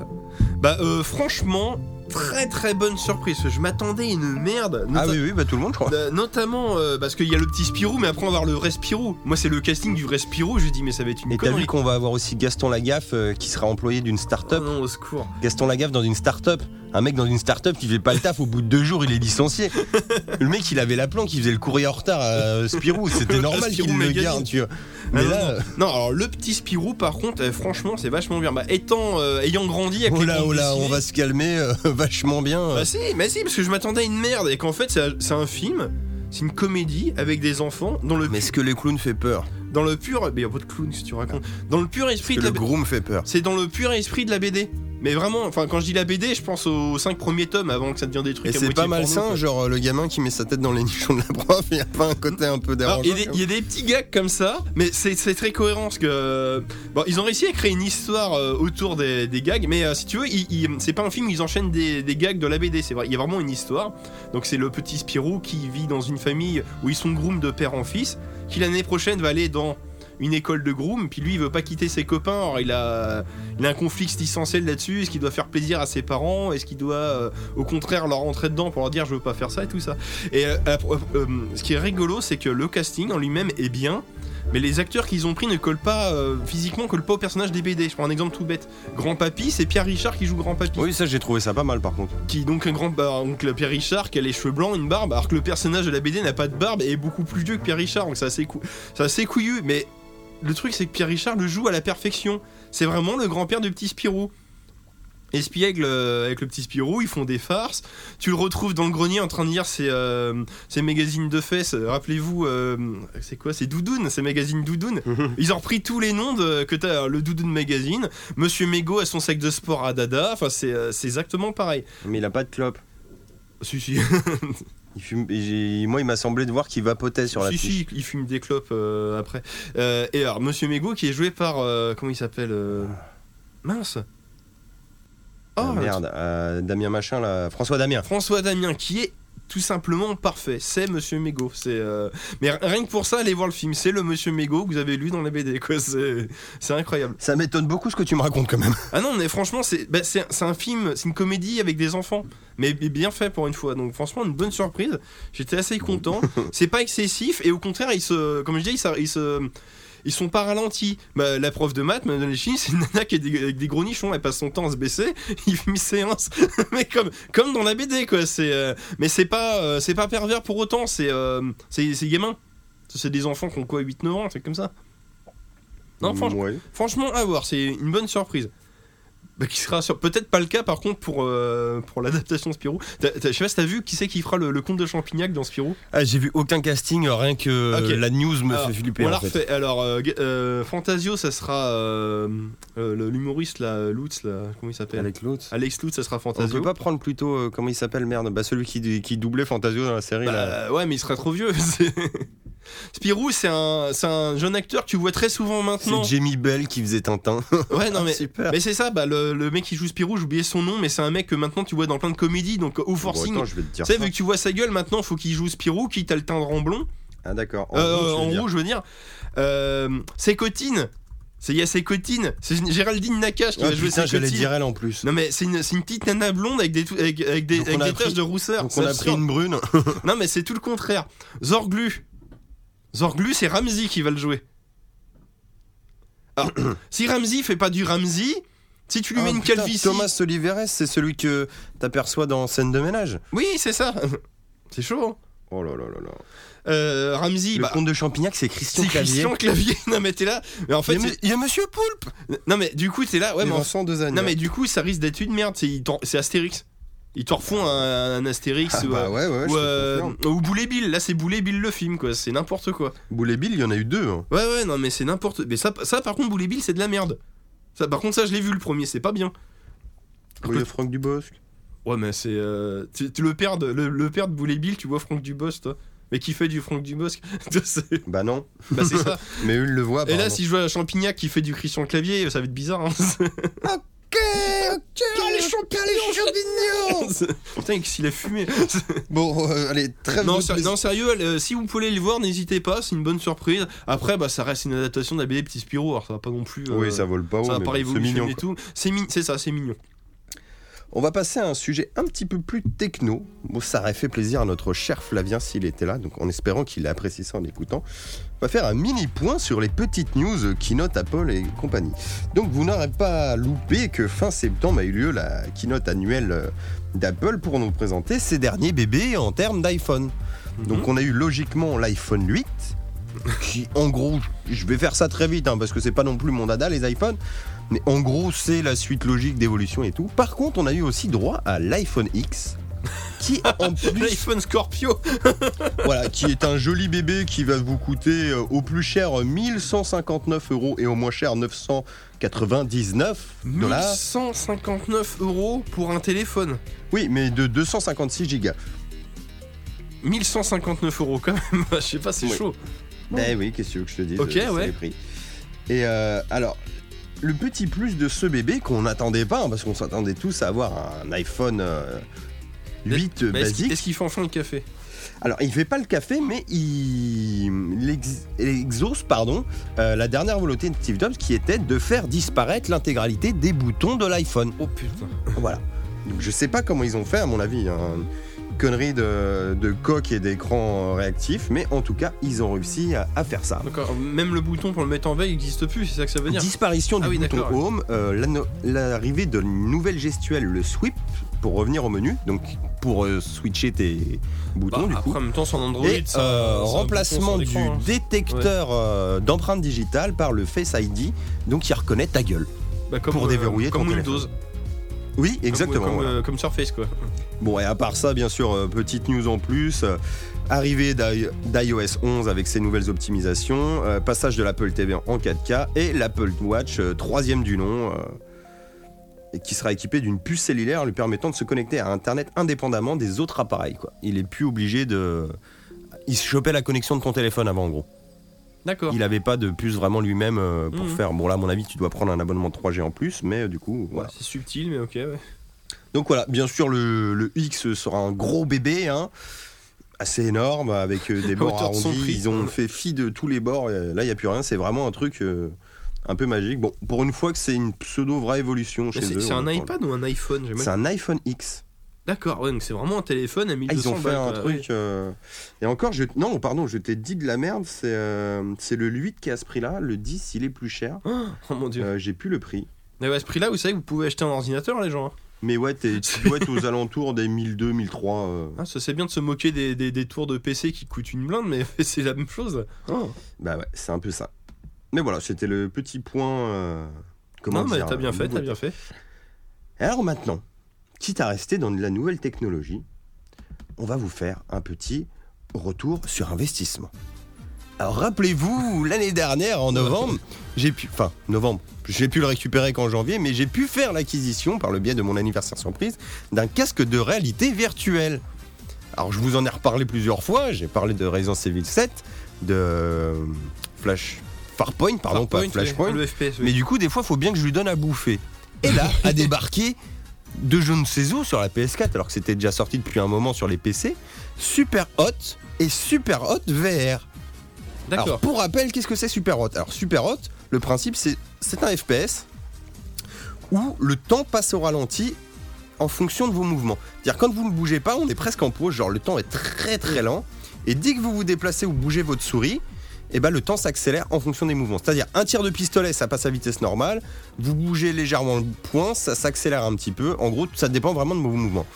Bah euh, franchement, très très bonne surprise. Je m'attendais à une merde. Ah oui, oui, bah tout le monde je crois. Euh, notamment euh, parce qu'il y a le petit Spirou, mais après on va avoir le vrai Spirou. Moi, c'est le casting du vrai Spirou. J'ai dit, mais ça va être une Et t'as vu qu'on va avoir aussi Gaston Lagaffe euh, qui sera employé d'une Oh start-up. non, au secours. Gaston Lagaffe dans une start-up. Un mec dans une start-up qui fait pas le taf, au bout de deux jours il est licencié. Le mec il avait la planque, il faisait le courrier en retard à Spirou, c'était normal qu'il le garde, tu vois. Ah, Mais non, là, non. Non, alors le petit Spirou, par contre, euh, franchement, c'est vachement bien. Bah, étant, euh, ayant grandi avec oh là, oh là, on va se calmer euh, vachement bien. euh. Bah si, mais si, parce que je m'attendais à une merde et qu'en fait c'est un- c'est un film, c'est une comédie avec des enfants dans le Mais est-ce que les clowns fait peur dans le pur, mais y a pas de clown si tu racontes, dans le pur esprit Que de le la, groom fait peur. c'est dans le pur esprit de la BD. Mais vraiment, enfin quand je dis la BD, je pense aux 5 premiers tomes avant que ça devienne des trucs. Et c'est pas porno, malsain, genre euh, le gamin qui met sa tête dans les nichons de la prof, il y a pas un côté un peu dérangeant Il y, a des- petits gags comme ça, mais c'est très cohérent parce que bon, ils ont réussi à créer une histoire euh, autour des, des gags, mais euh, si tu veux, c'est pas un film où ils enchaînent des, des gags de la BD, c'est vrai, il y a vraiment une histoire. Donc c'est le petit Spirou qui vit dans une famille où ils sont groom de père en fils, qui l'année prochaine va aller dans une école de groom, puis lui il veut pas quitter ses copains, alors il a, il a un conflit existentiel là-dessus, est-ce qu'il doit faire plaisir à ses parents, est-ce qu'il doit euh, au contraire leur rentrer dedans pour leur dire je veux pas faire ça et tout ça? Et euh, euh, ce qui est rigolo, c'est que le casting en lui-même est bien, mais les acteurs qu'ils ont pris ne collent pas euh, physiquement, collent pas au personnage des BD. Je prends un exemple tout bête. Grand Papy, c'est Pierre Richard qui joue Grand Papy. Oui, ça j'ai trouvé ça pas mal par contre. Qui donc un grand bah, donc le Pierre Richard qui a les cheveux blancs, une barbe, alors que le personnage de la BD n'a pas de barbe et est beaucoup plus vieux que Pierre Richard. Donc c'est assez, cou- c'est assez couillu. Mais le truc c'est que Pierre Richard le joue à la perfection. C'est vraiment le grand-père du petit Spirou. Et Spiègle euh, avec le petit Spirou, ils font des farces. Tu le retrouves dans le grenier en train de lire ses, euh, ses magazines de fesses. Rappelez-vous, euh, c'est quoi C'est Doudoune, ces magazines Doudoune. Ils ont repris tous les noms de, que t'as, le Doudoune Magazine. Monsieur Mégo a son sac de sport à Dada. Enfin, c'est c'est exactement pareil. Mais il a pas de clope. Si, si. Il fume, et j'ai- moi il m'a semblé de voir qu'il vapotait sur la si, si, il fume des clopes euh, après. Euh, et alors, Monsieur Mégo qui est joué par. euh, comment il s'appelle euh, Mince. Ah, Oh, merde, euh, Damien Machin là, François Damien. François Damien qui est tout simplement parfait. C'est Monsieur Mégo. C'est euh, mais rien que pour ça, allez voir le film. C'est le Monsieur Mégo que vous avez lu dans la BD. Quoi. C'est c'est incroyable. Ça m'étonne beaucoup ce que tu me racontes quand même. Ah non, mais franchement, c'est bah, c'est c'est un film, c'est une comédie avec des enfants, mais bien fait pour une fois. Donc franchement, une bonne surprise. J'étais assez content. c'est pas excessif et au contraire, se, comme je dis, se, ils se- ils sont pas ralentis. Bah, la prof de maths, Madame Léchine, c'est une nana qui des, avec des gros nichons, elle passe son temps à se baisser, il fait une séance. mais comme, comme dans la BD, quoi. C'est, euh, mais c'est pas, euh, c'est pas pervers pour autant, c'est, euh, c'est, c'est gamin. C'est des enfants qui ont quoi, 8-9 ans, c'est comme ça. Non, franchement. Ouais. Franchement, à voir, c'est une bonne surprise. Bah, qui sera sur... peut-être pas le cas par contre pour, euh, pour l'adaptation Spirou. Je sais pas si t'as vu qui c'est qui fera le, le conte de Champignac dans Spirou? Ah, j'ai vu aucun casting, rien que euh, Ok. la news me Alors, fait flipper on en l'a fait. refait. Alors, euh, euh, Fantasio, ça sera euh, euh, l'humoriste là, Lutz, là, comment il s'appelle? Avec l'autre. Alex Lutz, ça sera On Fantasio. peut pas prendre plutôt, euh, comment il s'appelle, merde Bah celui qui, qui doublait Fantasio dans la série là. Bah, ouais, mais il sera trop vieux. Spirou, c'est un, jeune acteur que tu vois très souvent maintenant. C'est Jamie Bell qui faisait Tintin. Ouais, non mais Super. Mais c'est ça, bah, le, le mec qui joue Spirou, j'ai oublié son nom, mais c'est un mec que maintenant tu vois dans plein de comédies, donc au forcing. Bon, attends, je vais te dire tu sais, vu que tu vois sa gueule, maintenant faut qu'il joue Spirou, quitte à le teindre en blond, Ah d'accord. Euh, en dire. rouge, je veux dire. Euh, c'est Cotine, C'est il y a ses cotines. C'est Géraldine Nakache qui Ah, va jouer ses j'allais dire elle en plus. Non mais c'est une, petite nana blonde avec des, avec, avec des, avec des pris- taches de rousseur. Donc on a absurde. pris une brune. Non mais c'est tout le contraire. Zorglu. Zorglu c'est Ramsey qui va le jouer. Alors, si Ramsey fait pas du Ramsey, si tu lui mets Ah, une putain, calvitie... Thomas Oliveres, c'est celui que t'aperçois dans Scène de ménage. Oui c'est ça. C'est chaud. hein. Oh là là là là. Euh, Ramsey, Le bah, comte de Champignac, c'est Christian c'est Clavier. Christian Clavier. Non mais t'es là. Mais en fait, il, y a, c'est- il y a Monsieur Poulpe. non mais du coup t'es là. Ouais mais en Vincent Dezagne. Non mais du coup ça risque d'être une merde, c'est Astérix. Ils te refont un, un Astérix Ah ou, bah ouais, ouais, ou, euh, confirme. ou Boulet Bill, là c'est Boulet Bill le film quoi, c'est n'importe quoi. Boulet Bill, il y en a eu deux. hein. Ouais ouais non mais c'est n'importe mais ça, ça par contre Boulet Bill c'est de la merde. Ça par contre ça je l'ai vu le premier, c'est pas bien. Oui, il a Franck Dubosc. Ouais mais c'est euh, tu, tu le père de le, le père de Boulet Bill, tu vois Franck Dubosc toi. Mais qui fait du Franck Dubosc? Bah non. Bah c'est ça. Mais eux, ils le voient. Et là si je vois Champignac qui fait du Christian Clavier, ça va être bizarre. Hein. Ok, ok, les champignons Putain qu'il a fumé. Bon, euh, allez, très Non, ser- non, sérieux, euh, si vous pouvez le voir, n'hésitez pas, c'est une bonne surprise. Après, bah, ça reste une adaptation de la BD Petit Spirou, alors ça va pas non plus. euh, Oui, ça vole pas haut, ça va pas bon, mignon. et tout. C'est ça, c'est mignon. On va passer à un sujet un petit peu plus techno. Bon, ça aurait fait plaisir à notre cher Flavien s'il était là, donc en espérant qu'il apprécie ça en écoutant. On va faire un mini point sur les petites news keynote Apple et compagnie. Donc vous n'aurez pas loupé que fin septembre a eu lieu la keynote annuelle euh, d'Apple pour nous présenter ses derniers bébés en termes d'iPhone. Donc on a eu logiquement l'iPhone 8, qui en gros, je vais faire ça très vite hein, parce que c'est pas non plus mon dada les iPhones, mais en gros c'est la suite logique d'évolution et tout. Par contre on a eu aussi droit à l'iPhone X, qui en plus, L'iPhone Scorpio voilà, qui est un joli bébé qui va vous coûter euh, au plus cher 1159 euros et au moins cher 999 dollars. 1159 euros pour un téléphone. Oui, mais de 256 gigas. 1159 euros quand même, je sais pas, c'est Oui. chaud. Ben oui, qu'est-ce que je te dise Ok, euh, ouais. les prix. Et euh, alors, le petit plus de ce bébé qu'on n'attendait pas, hein, parce qu'on s'attendait tous à avoir un iPhone euh, 8 Mais est-ce qu'il- basique. est-ce qu'il fait enfin le café? Alors, il fait pas le café, mais il, il ex- il exauce pardon, euh, la dernière volonté de Steve Jobs qui était de faire disparaître l'intégralité des boutons de l'iPhone. Oh putain. Voilà. Donc, je sais pas comment ils ont fait, à mon avis. hein. Une connerie de, de coque et d'écran réactif, mais en tout cas, ils ont réussi à- à faire ça. D'accord, même le bouton pour le mettre en veille n'existe plus, c'est ça que ça veut dire? Disparition du Ah oui, bouton. Home, euh, l'arrivée d'une nouvelle gestuelle, le sweep, pour revenir au menu, donc pour euh, switcher tes boutons Bah, du après, coup. en même temps, sur Android, Et ça- euh, ça remplacement du hein. détecteur euh, d'empreinte digitale par le Face ID, donc il reconnaît ta gueule. Bah, comme, pour déverrouiller comme ton Windows. téléphone. Oui, exactement. Comme, voilà. euh, comme Surface quoi. Bon, et à part ça, bien sûr, euh, petite news en plus. euh, arrivée d'i- d'iOS 11 avec ses nouvelles optimisations, euh, passage de l'Apple TV en 4K et l'Apple Watch, euh, troisième du nom, euh, qui sera équipé d'une puce cellulaire lui permettant de se connecter à Internet indépendamment des autres appareils. Quoi. Il est plus obligé de... Il se chopait la connexion de ton téléphone avant, en gros. D'accord. Il avait pas de puce vraiment lui-même euh, pour Mhm. faire... Bon, là, à mon avis, tu dois prendre un abonnement de 3G en plus, mais euh, du coup, voilà. Ouais, c'est subtil, mais ok. Ouais. Donc voilà, bien sûr, le, le X sera un gros bébé, hein, assez énorme, avec euh, des bords arrondis. Ils ont fait fi de tous les bords. là, il n'y a plus rien. C'est vraiment un truc un peu magique. Bon, pour une fois que c'est une pseudo-vraie évolution Mais chez C'est eux. c'est un iPad ou un iPhone C'est un iPhone X. D'accord, ouais, donc c'est vraiment un téléphone à Ah, 1200 ils ont fait balles, un quoi, truc. euh, Et encore, je... non, pardon, je t'ai dit de la merde. C'est euh, c'est le 8 qui est à ce prix-là. Le 10, il est plus cher. ouais. Oh mon dieu. Euh, J'ai plus le prix. Mais ouais, à ce prix-là, vous savez que vous pouvez acheter un ordinateur, les gens. hein. Mais ouais, tu dois être aux alentours des 1002, 1003. euh. Ah, ça c'est bien de se moquer des, des, des tours de PC qui coûtent une blinde, mais c'est la même chose. Oh. Bah ouais, c'est un peu ça. Mais voilà, c'était le petit point. euh, comment non, mais t'as bien euh, fait, t'as bien fait. Alors maintenant, quitte à rester dans de la nouvelle technologie, on va vous faire un petit retour sur investissement. Alors rappelez-vous, l'année dernière, en novembre, j'ai pu, enfin novembre, j'ai pu le récupérer qu'en janvier, mais j'ai pu faire l'acquisition par le biais de mon anniversaire surprise d'un casque de réalité virtuelle. Alors je vous en ai reparlé plusieurs fois, j'ai parlé de Resident Evil 7, de euh, Flash Farpoint, pardon, Farpoint, pas Flashpoint, oui, Le FPS, oui. mais du coup, des fois, il faut bien que je lui donne à bouffer. Et là, a débarqué de je ne sais où sur la PS4, alors que c'était déjà sorti depuis un moment sur les PC, Super Hot et Super Hot VR. D'accord. pour rappel, qu'est-ce que c'est Super Hot? Alors, Super Hot, le principe, c'est c'est un FPS où le temps passe au ralenti en fonction de vos mouvements. C'est-à-dire quand vous ne bougez pas, on est presque en pause, genre le temps est très très lent. Et dès que vous vous déplacez ou bougez votre souris, et ben le temps s'accélère en fonction des mouvements. C'est-à-dire un tir de pistolet, ça passe à vitesse normale. Vous bougez légèrement le point, ça s'accélère un petit peu. En gros, ça dépend vraiment de vos mouvements.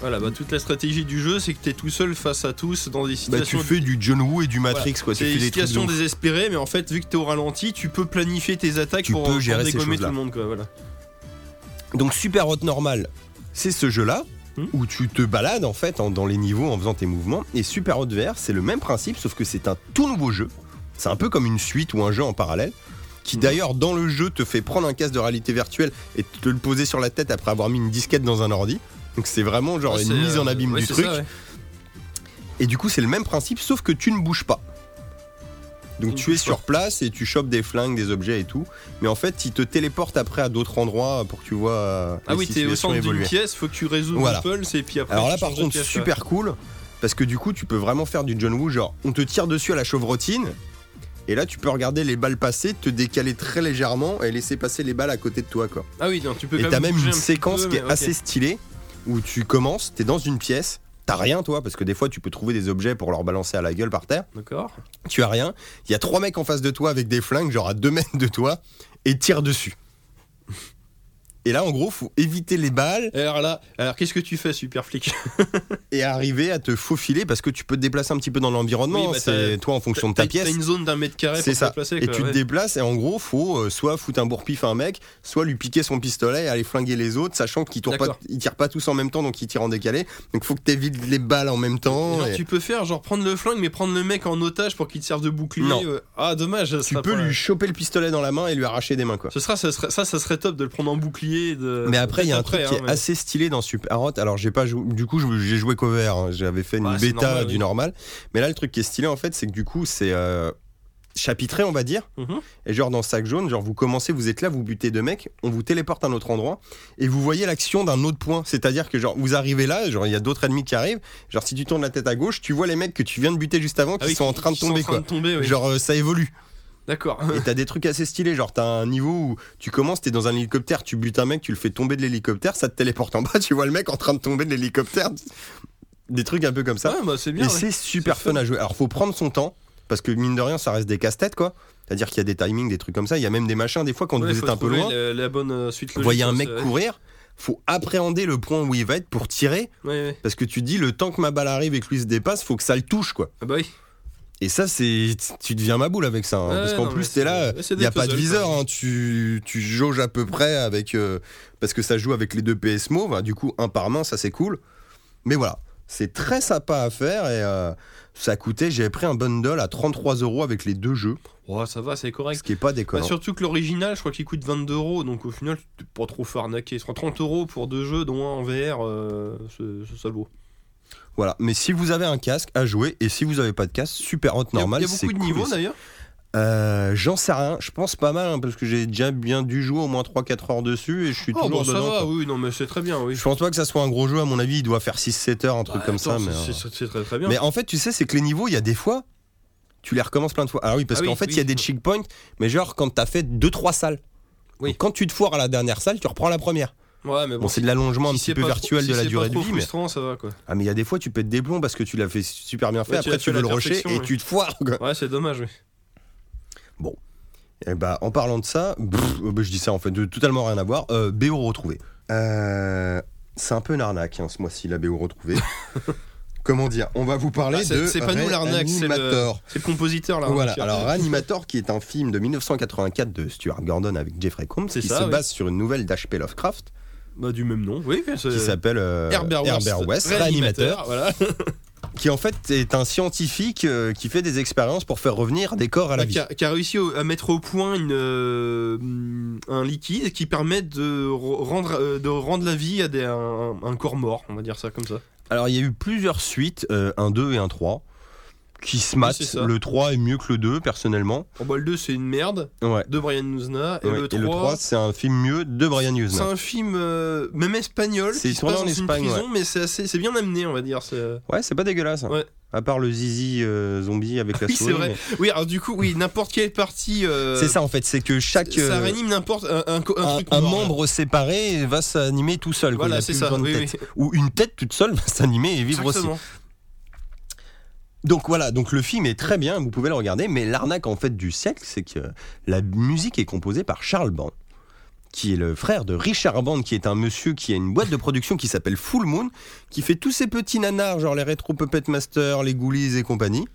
Voilà, bah, toute la stratégie du jeu, c'est que t'es tout seul face à tous dans des Bah, situations. tu fais du John Woo et du Matrix quoi. C'est des situations désespérées, mais en fait, vu que t'es au ralenti, tu peux planifier tes attaques Tu pour, peux gérer ces dégommer tout choses-là. le monde, quoi. Voilà. Donc Super Hot Normal, c'est ce jeu-là Hmm. où tu te balades en fait en- dans les niveaux en faisant tes mouvements. Et Super Hot VR, c'est le même principe, sauf que c'est un tout nouveau jeu. C'est un peu comme une suite ou un jeu en parallèle. Qui Hmm. d'ailleurs dans le jeu te fait prendre un casque de réalité virtuelle et te le poser sur la tête après avoir mis une disquette dans un ordi. Donc c'est vraiment genre Ouais, une mise en euh, abîme ouais, du truc. ça, ouais. Et du coup c'est le même principe sauf que tu ne bouges pas. Donc Tu es sur place et tu chopes des flingues, des objets et tout. Mais en fait il te téléporte après à d'autres endroits pour que tu vois euh, Ah les oui, t'es au centre d'une pièce, faut que tu résous Voilà. le pulse et puis après. Alors là, par contre, pièce, super cool, parce que du coup, tu peux vraiment faire du John Woo, genre, on te tire dessus à la chevrotine, et là, tu peux regarder les balles passer, te décaler très légèrement et laisser passer les balles à côté de toi, quoi. Ah oui, non, tu peux Et t'as même une séquence peu, qui est assez stylée, où tu commences, t'es dans une pièce, t'as rien, toi, parce que des fois, tu peux trouver des objets pour leur balancer à la gueule par terre. D'accord. Tu as rien, il y a trois mecs en face de toi avec des flingues, genre à deux mètres de toi, et tirent dessus. Et là, en gros, faut éviter les balles Et alors là, alors qu'est-ce que tu fais, super flic? Et arriver à te faufiler parce que tu peux te déplacer un petit peu dans l'environnement. Oui, bah, c'est toi en fonction de ta pièce. T'as une zone d'un mètre carré te déplacer. et tu ouais. te déplaces et en gros, faut euh, soit foutre un bourre-pif à un mec, soit lui piquer son pistolet et aller flinguer les autres, sachant qu'ils tirent pas, ils tirent pas tous en même temps, donc ils tirent en décalé. Donc faut que tu évites les balles en même temps. Et tu peux faire genre prendre le flingue mais prendre le mec en otage pour qu'il te serve de bouclier. Non. euh, Ah dommage. ça Tu peux lui choper le pistolet dans la main et lui arracher des mains quoi. Ce sera, ça, serait, ça, ça serait top de le prendre en bouclier. De... Mais après, il y a un truc qui hein, est assez stylé dans Super Hot. Alors, j'ai pas joué, du coup, j'ai joué cover. hein. J'avais fait une Ouais, bêta normal, du oui. normal. Mais là, le truc qui est stylé, en fait, c'est que du coup, c'est euh, chapitré, on va dire. Mhm. Et genre, dans sac jaune, genre, vous commencez, vous êtes là, vous butez deux mecs, on vous téléporte à un autre endroit et vous voyez l'action d'un autre point. C'est-à-dire que, genre, vous arrivez là, genre, il y a d'autres ennemis qui arrivent. Genre, si tu tournes la tête à gauche, tu vois les mecs que tu viens de buter juste avant Ah qui oui, sont en train de tomber, en train quoi. de tomber, oui. Genre, euh, ça évolue. D'accord. Et t'as des trucs assez stylés, genre t'as un niveau où tu commences, t'es dans un hélicoptère, tu butes un mec, tu le fais tomber de l'hélicoptère, ça te téléporte en bas, tu vois le mec en train de tomber de l'hélicoptère. Des trucs un peu comme ça. Ouais, bah, c'est bien. Et ouais. c'est super fun fun. à jouer. Alors faut prendre son temps, parce que mine de rien, ça reste des casse-têtes quoi. C'est-à-dire qu'il y a des timings, des trucs comme ça, il y a même des machins, des fois quand Ouais, vous êtes un peu loin, La, la bonne euh, vous voyez un mec courir, faut appréhender le point où il va être pour tirer, Ouais, ouais. parce que tu dis le temps que ma balle arrive et que lui se dépasse, faut que ça le touche quoi. Ah bah oui. Et ça, c'est. Tu deviens ma boule avec ça. hein, Ouais, parce qu'en plus, t'es là, il n'y a pas de viseur. hein, tu, tu jauges à peu près avec. euh, parce que ça joue avec les deux PS hein, du coup, un par main, ça c'est cool. Mais voilà, c'est très sympa à faire. Et euh, ça coûtait. J'avais pris un bundle à 33 euros avec les deux jeux. Oh, ça va, c'est Ce correct. qui est pas Bah, déconnant. surtout que l'original, je crois qu'il coûte 22 euros, donc au final, tu pas trop. Ce sera 30 euros pour deux jeux, dont un en VR, euh, ça le vaut. Voilà. Mais si vous avez un casque à jouer et si vous n'avez pas de casque, super hot normal. il y a beaucoup de cool niveaux d'ailleurs. Euh, J'en sais rien. Je pense pas mal hein, parce que j'ai déjà bien dû jouer au moins 3-4 heures dessus et je suis Oh, toujours bon, ça dedans. va, quoi. oui, non, mais c'est très bien, oui. Je pense pas que ça soit un gros jeu, à mon avis, il doit faire 6-7 heures, un truc Bah, comme attends, ça. Mais, c'est- euh, c'est très très bien. mais en fait, tu sais, c'est que les niveaux, il y a des fois, tu les recommences plein de fois. Ah oui, parce Ah oui, qu'en fait, il y a oui. des checkpoints, mais genre quand t'as fait 2-3 salles. Oui. Donc, quand tu te foires à la dernière salle, tu reprends la première. Ouais, mais bon, Bon, c'est de l'allongement un si petit peu virtuel de la durée de vie. Mais... ça va quoi. Ah, mais il y a des fois, tu pètes des plombs parce que tu l'as fait super bien fait. Ouais, tu Après, tu à veux le perfection, et ouais. tu te foires. quoi. Ouais, c'est dommage, oui. Et bah, en parlant de ça, pff, euh, bah, je dis ça en fait, de totalement rien à voir. Euh, BO retrouvé. Euh, c'est un peu une arnaque hein, ce mois-ci, la BO retrouvée. Comment dire On va vous parler Ah, c'est- de c'est pas nous l'arnaque, c'est le- compositeur là. Voilà, alors Reanimator qui est un film de 1984 de Stuart Gordon avec Jeffrey Combs qui ça, se oui. base sur une nouvelle d'H.P. Lovecraft Bah, du même nom, oui. qui s'appelle euh, Herbert West, West, Réanimateur, Voilà. qui en fait est un scientifique euh, qui fait des expériences pour faire revenir des corps à la vie. qui, a, qui a réussi au- à mettre au point une, euh, un liquide qui permet de re- rendre, de rendre la vie à des, un, un corps mort, on va dire ça comme ça. Alors il y a eu plusieurs suites, un 2 et un 3, qui se matent. c'est ça. le 3 est mieux que le 2 personnellement. En bol 2, c'est une merde Ouais. de Brian Nuzna. Et, Ouais, le 3, c'est un film mieux de Brian c'est Usna. un film même espagnol C'est tourné en dans une Espagne, prison, mais c'est assez- c'est bien amené, on va dire. c'est- Ouais, c'est pas dégueulasse. hein. Ouais. À part le zizi euh, zombie avec la Oui, c'est vrai. mais- Oui, alors du coup, oui, n'importe quelle partie. euh, C'est ça en fait, c'est que chaque Ça euh, réanime n'importe un, un, co- un un, truc. un mort, membre séparé va s'animer tout seul. Voilà, c'est ça. Oui, oui. Ou une tête toute seule va s'animer et vivre aussi. Donc voilà, donc le film est très bien, vous pouvez le regarder, mais l'arnaque en fait du siècle, c'est que la musique est composée par Charles Band, qui est le frère de Richard Band, qui est un monsieur qui a une boîte de production qui s'appelle Full Moon, qui fait tous ces petits nanars, genre les Retro Puppet Master, les Ghoulies et compagnie.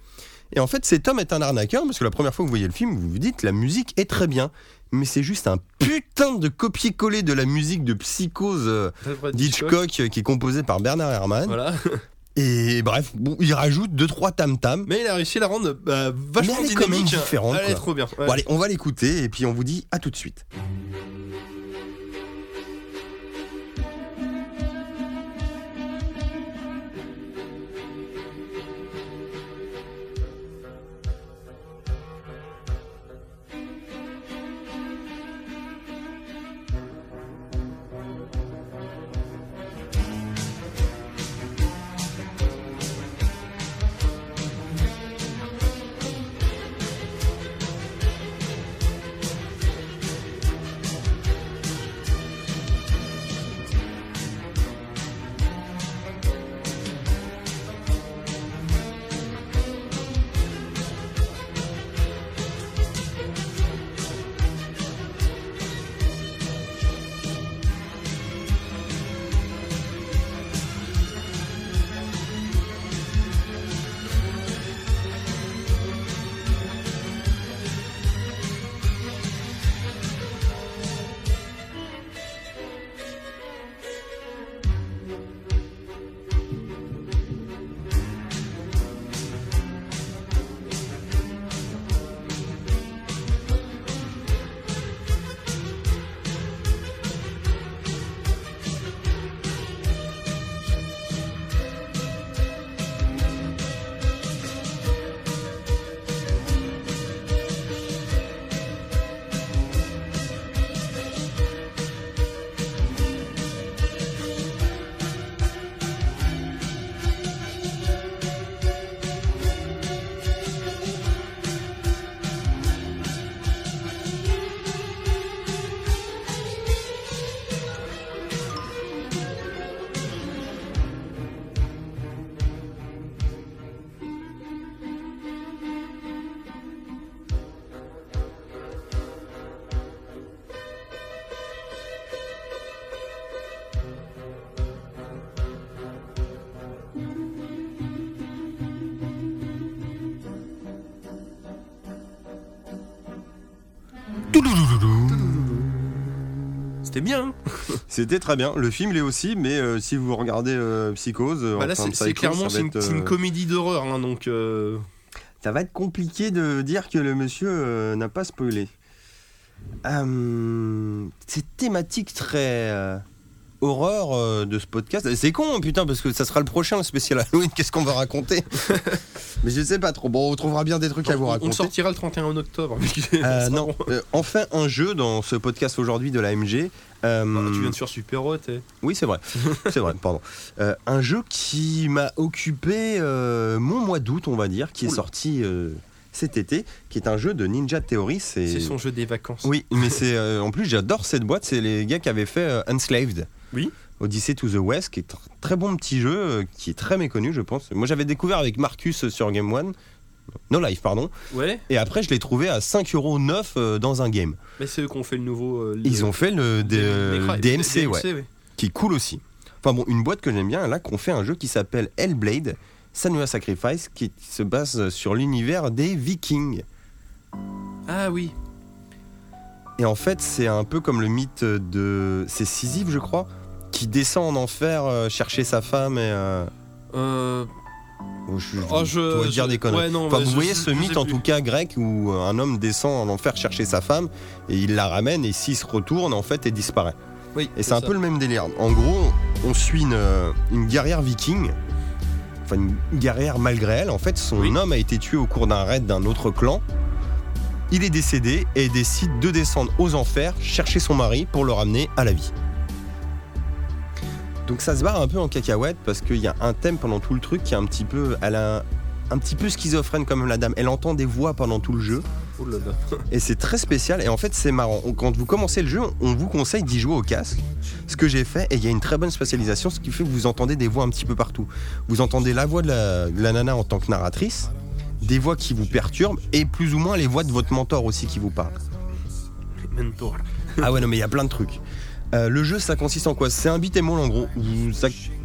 Et en fait, cet homme est un arnaqueur, parce que la première fois que vous voyez le film, vous vous dites, la musique est très bien, mais c'est juste un putain de copier-coller de la musique de Psychose euh, d'Hitchcock euh, qui est composée par Bernard Herrmann. Voilà. Et bref, bon, il rajoute deux trois tam-tam. Mais il a réussi à la rendre bah, vachement Mais elle est quand même dynamique. hein. différente, Elle est quoi. trop bien. ouais. Bon allez, on va l'écouter et puis on vous dit à tout de suite. C'était bien. hein. C'était très bien. Le film l'est aussi, mais euh, si vous regardez euh, Psychose, euh, Bah là, enfin, c'est clairement c'est une, comédie d'horreur, hein, donc. ça va être compliqué de dire que le monsieur n'a pas spoilé. C'est thématique très horreur euh, de ce podcast. C'est con, putain, parce que ça sera le prochain le spécial Halloween. Qu'est-ce qu'on va raconter Mais je sais pas trop. Bon, on trouvera bien des trucs à vous on, on raconter. le sortira le 31 octobre. Euh, non, bon. euh, enfin un jeu dans ce podcast aujourd'hui de la MG. Euh, Bah, tu viens de faire Super Hot. eh. Oui, c'est vrai. c'est vrai, pardon. Euh, un jeu qui m'a occupé euh, mon mois d'août, on va dire, qui est sorti euh, cet été, qui est un jeu de Ninja Theory. C'est C'est son jeu des vacances. Oui, mais c'est euh, en plus j'adore cette boîte. C'est les gars qui avaient fait euh, Unslaved. Oui. Odyssey to the West, qui est un très bon petit jeu, euh, qui est très méconnu, je pense. Moi, j'avais découvert avec Marcus sur Game One. No Life, pardon. Ouais, Et après, je l'ai trouvé à 5,9€ euh, dans un game. mais c'est eux qui ont fait le nouveau. euh, Ils le- ont fait le D- DMC, ouais qui est cool aussi. Enfin bon, une boîte que j'aime bien, là, qu'on fait un jeu qui s'appelle Hellblade, Sanua Sacrifice, qui se base sur l'univers des Vikings. Ah oui. Et en fait, c'est un peu comme le mythe de. C'est Sisyphe, je crois, qui descend en enfer euh, chercher sa femme et. euh, Euh, oh, je, oh, je, dois dire des conneries. Ouais, non, Enfin, bah, vous je- voyez ce mythe en tout cas grec où euh, un homme descend en enfer chercher sa femme et il la ramène et s'il se retourne en fait elle disparaît. Oui, Et c'est un ça. peu le même délire. En gros, on suit une, une guerrière viking, enfin une guerrière malgré elle. En fait, son Oui. homme a été tué au cours d'un raid d'un autre clan. Il est décédé et décide de descendre aux enfers, chercher son mari pour le ramener à la vie. Donc ça se barre un peu en cacahuète parce qu'il y a un thème pendant tout le truc qui est un petit peu à la un petit peu schizophrène comme la dame. Elle entend des voix pendant tout le jeu. Oh là là. Et c'est très spécial. Et en fait, c'est marrant. Quand vous commencez le jeu, on vous conseille d'y jouer au casque. Ce que j'ai fait, et il y a une très bonne spécialisation, ce qui fait que vous entendez des voix un petit peu partout. Vous entendez la voix de la, de la nana en tant que narratrice, des voix qui vous perturbent, et plus ou moins les voix de votre mentor aussi qui vous parlent. Mentor. Ah ouais, non, mais il y a plein de trucs. Euh, le jeu, ça consiste en quoi? C'est un beat en gros.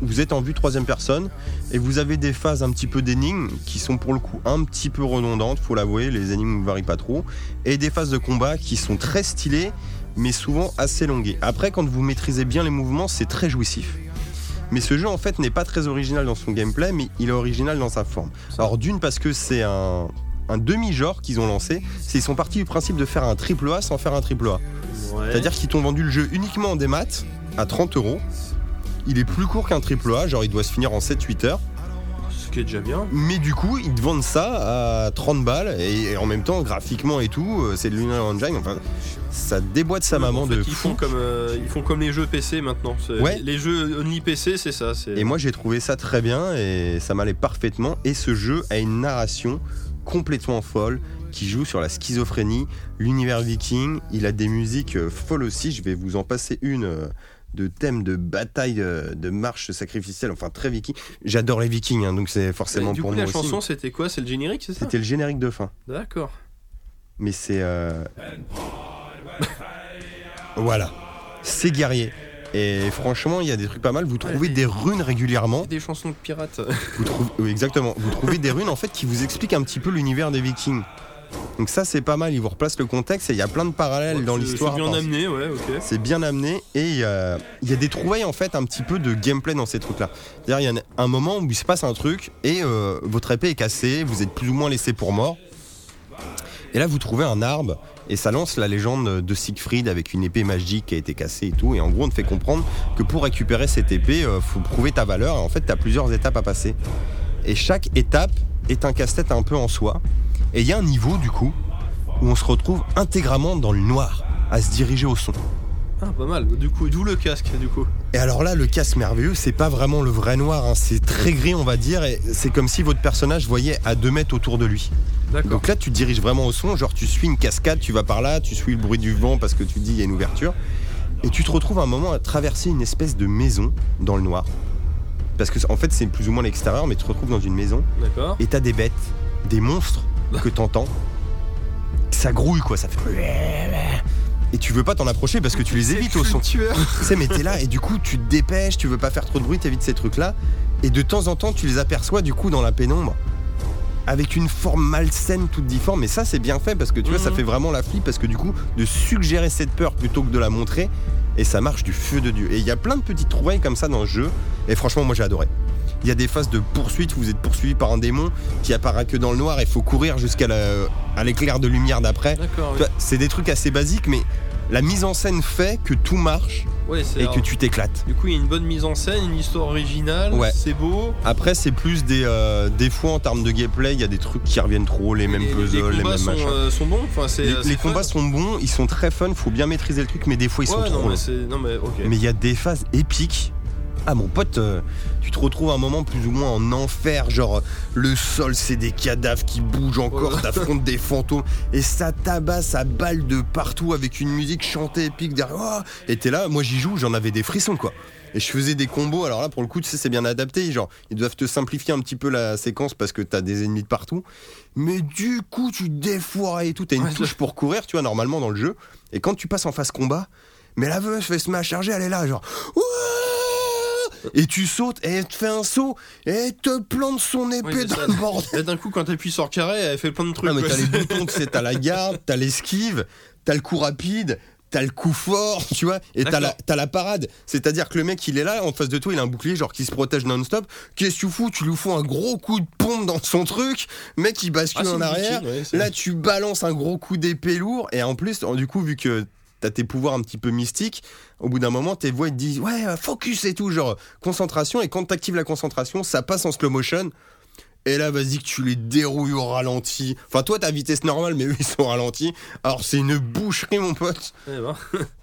Vous, êtes en vue troisième personne et vous avez des phases un petit peu d'énigmes qui sont pour le coup un petit peu redondantes, faut l'avouer, les énigmes ne varient pas trop, et des phases de combat qui sont très stylées mais souvent assez longuées. Après, quand vous maîtrisez bien les mouvements, c'est très jouissif. Mais ce jeu en fait n'est pas très original dans son gameplay, mais il est original dans sa forme. Alors d'une parce que c'est un, un demi-genre qu'ils ont lancé, c'est ils sont partis du principe de faire un triple A sans faire un triple A. Ouais. C'est-à-dire qu'ils t'ont vendu le jeu uniquement en démat à 30 euros. Il est plus court qu'un triple A, genre il doit se finir en 7-8 heures. Ce qui est déjà bien. Mais du coup, ils te vendent ça à 30 balles et, et en même temps, graphiquement et tout, euh, c'est de l'Unreal Engine. Enfin, ça déboîte sa maman en fait, de ils fou. font comme euh, ils font comme les jeux PC maintenant. Ouais. Les jeux only PC, c'est ça. Et moi, j'ai trouvé ça très bien et ça m'allait parfaitement. Et ce jeu a une narration complètement folle qui joue sur la schizophrénie, l'univers viking. Il a des musiques euh, folles aussi. Je vais vous en passer une euh, de thème de bataille, euh, de marche sacrificielle, enfin très viking. J'adore les vikings, hein, donc c'est forcément du pour coup, moi la aussi. chanson, c'était quoi? C'est le générique, c'est ça? C'était le générique de fin. D'accord. Mais c'est. euh, voilà. C'est guerrier. Et franchement, il y a des trucs pas mal. Vous trouvez des- des runes régulièrement. Des chansons de pirates. Vous trouvez, oui, exactement. Vous trouvez des runes en fait qui vous expliquent un petit peu l'univers des Vikings. Donc ça c'est pas mal. Ils vous replacent le contexte et il y a plein de parallèles dans l'histoire. C'est bien amené, ouais, ok. c'est bien amené et il y a- il y a des trouvailles en fait un petit peu de gameplay dans ces trucs là. C'est-à-dire il y a un moment où il se passe un truc et euh, votre épée est cassée, vous êtes plus ou moins laissé pour mort. Et là vous trouvez un arbre et ça lance la légende de Siegfried avec une épée magique qui a été cassée et tout. Et en gros on te fait comprendre que pour récupérer cette épée, euh, faut prouver ta valeur et en fait tu as plusieurs étapes à passer. Et chaque étape est un casse-tête un peu en soi. Et il y a un niveau du coup où on se retrouve intégralement dans le noir à se diriger au son. Ah, pas mal. Du coup, d'où le casque, du coup. Et alors là, le casque merveilleux, c'est pas vraiment le vrai noir, hein, c'est très gris, on va dire, et c'est comme si votre personnage voyait à 2 mètres autour de lui. D'accord. Donc là, tu te diriges vraiment au son, genre tu suis une cascade, tu vas par là, tu suis le bruit du vent parce que tu te dis il y a une ouverture, et tu te retrouves à un moment à traverser une espèce de maison dans le noir. Parce que en fait, c'est plus ou moins l'extérieur, mais tu te retrouves dans une maison, D'accord. et t'as des bêtes, des monstres que t'entends. Ça grouille quoi, ça fait. Et tu veux pas t'en approcher parce que tu les évites au son. Tu sais, mais t'es là et du coup, tu te dépêches, tu veux pas faire trop de bruit, t'évites ces trucs-là. Et de temps en temps, tu les aperçois du coup dans la pénombre. Avec une forme malsaine, toute difforme. Mais ça, c'est bien fait parce que tu vois, ça Mhm. fait vraiment la flip. Parce que du coup, de suggérer cette peur plutôt que de la montrer. Et ça marche du feu de Dieu. Et il y a plein de petites trouvailles comme ça dans le jeu. Et franchement, moi, j'ai adoré. Il y a des phases de poursuite où vous êtes poursuivi par un démon qui apparaît que dans le noir et il faut courir jusqu'à l'éclair de lumière d'après. Vois, C'est des trucs assez basiques, mais la mise en scène fait que tout marche Ouais, et que tu t'éclates. Du coup, il y a une bonne mise en scène, une histoire originale. Ouais. C'est beau. Après, c'est plus des, euh, des fois en termes de gameplay, il y a des trucs qui reviennent trop, les mêmes les, puzzles, les, mêmes sont, machins. euh, sont bons. Enfin, les combats sont bons, ils sont très fun, faut bien maîtriser le truc, mais des fois ils sont Ouais, trop non, longs. mais c'est. Non, mais ok. Mais il y a des phases épiques. Ah mon pote, euh, tu te retrouves à un moment plus ou moins en enfer, genre le sol c'est des cadavres qui bougent encore, t'affrontes des fantômes et ça tabasse à balles de partout avec une musique chantée épique derrière. Oh et t'es là, moi j'y joue, j'en avais des frissons quoi. Et je faisais des combos, alors là pour le coup tu sais c'est bien adapté, genre ils doivent te simplifier un petit peu la séquence parce que t'as des ennemis de partout. Mais du coup tu défoires et tout, t'as une Ouais, touche pour courir tu vois normalement dans le jeu. Et quand tu passes en phase combat, mais la veuve elle se met à charger, elle est là genre Ouah et tu sautes et elle te fait un saut et elle te plante son épée Oui, dans le bordel. Et d'un coup, quand t'appuies sur carré, elle fait plein de trucs. Ah, mais t'as les boutons, tu sais, t'as la garde, t'as l'esquive, t'as le coup rapide, t'as le coup fort, tu vois, et t'as la, parade. C'est-à-dire que le mec, il est là, en face de toi, il a un bouclier, genre qui se protège non-stop. Qu'est-ce que tu fous? Tu lui fous un gros coup de pompe dans son truc, mec, il bascule Ah, en arrière. ouais, Là, tu balances un gros coup d'épée lourd, et en plus, du coup, vu que t'as tes pouvoirs un petit peu mystiques, au bout d'un moment, tes voix te disent ouais, focus et tout, genre concentration, et quand t'actives la concentration, ça passe en slow motion. Et là, vas-y que tu les dérouilles au ralenti. Enfin, toi, ta vitesse normale, mais eux, ils sont ralentis. Alors, c'est une boucherie, mon pote.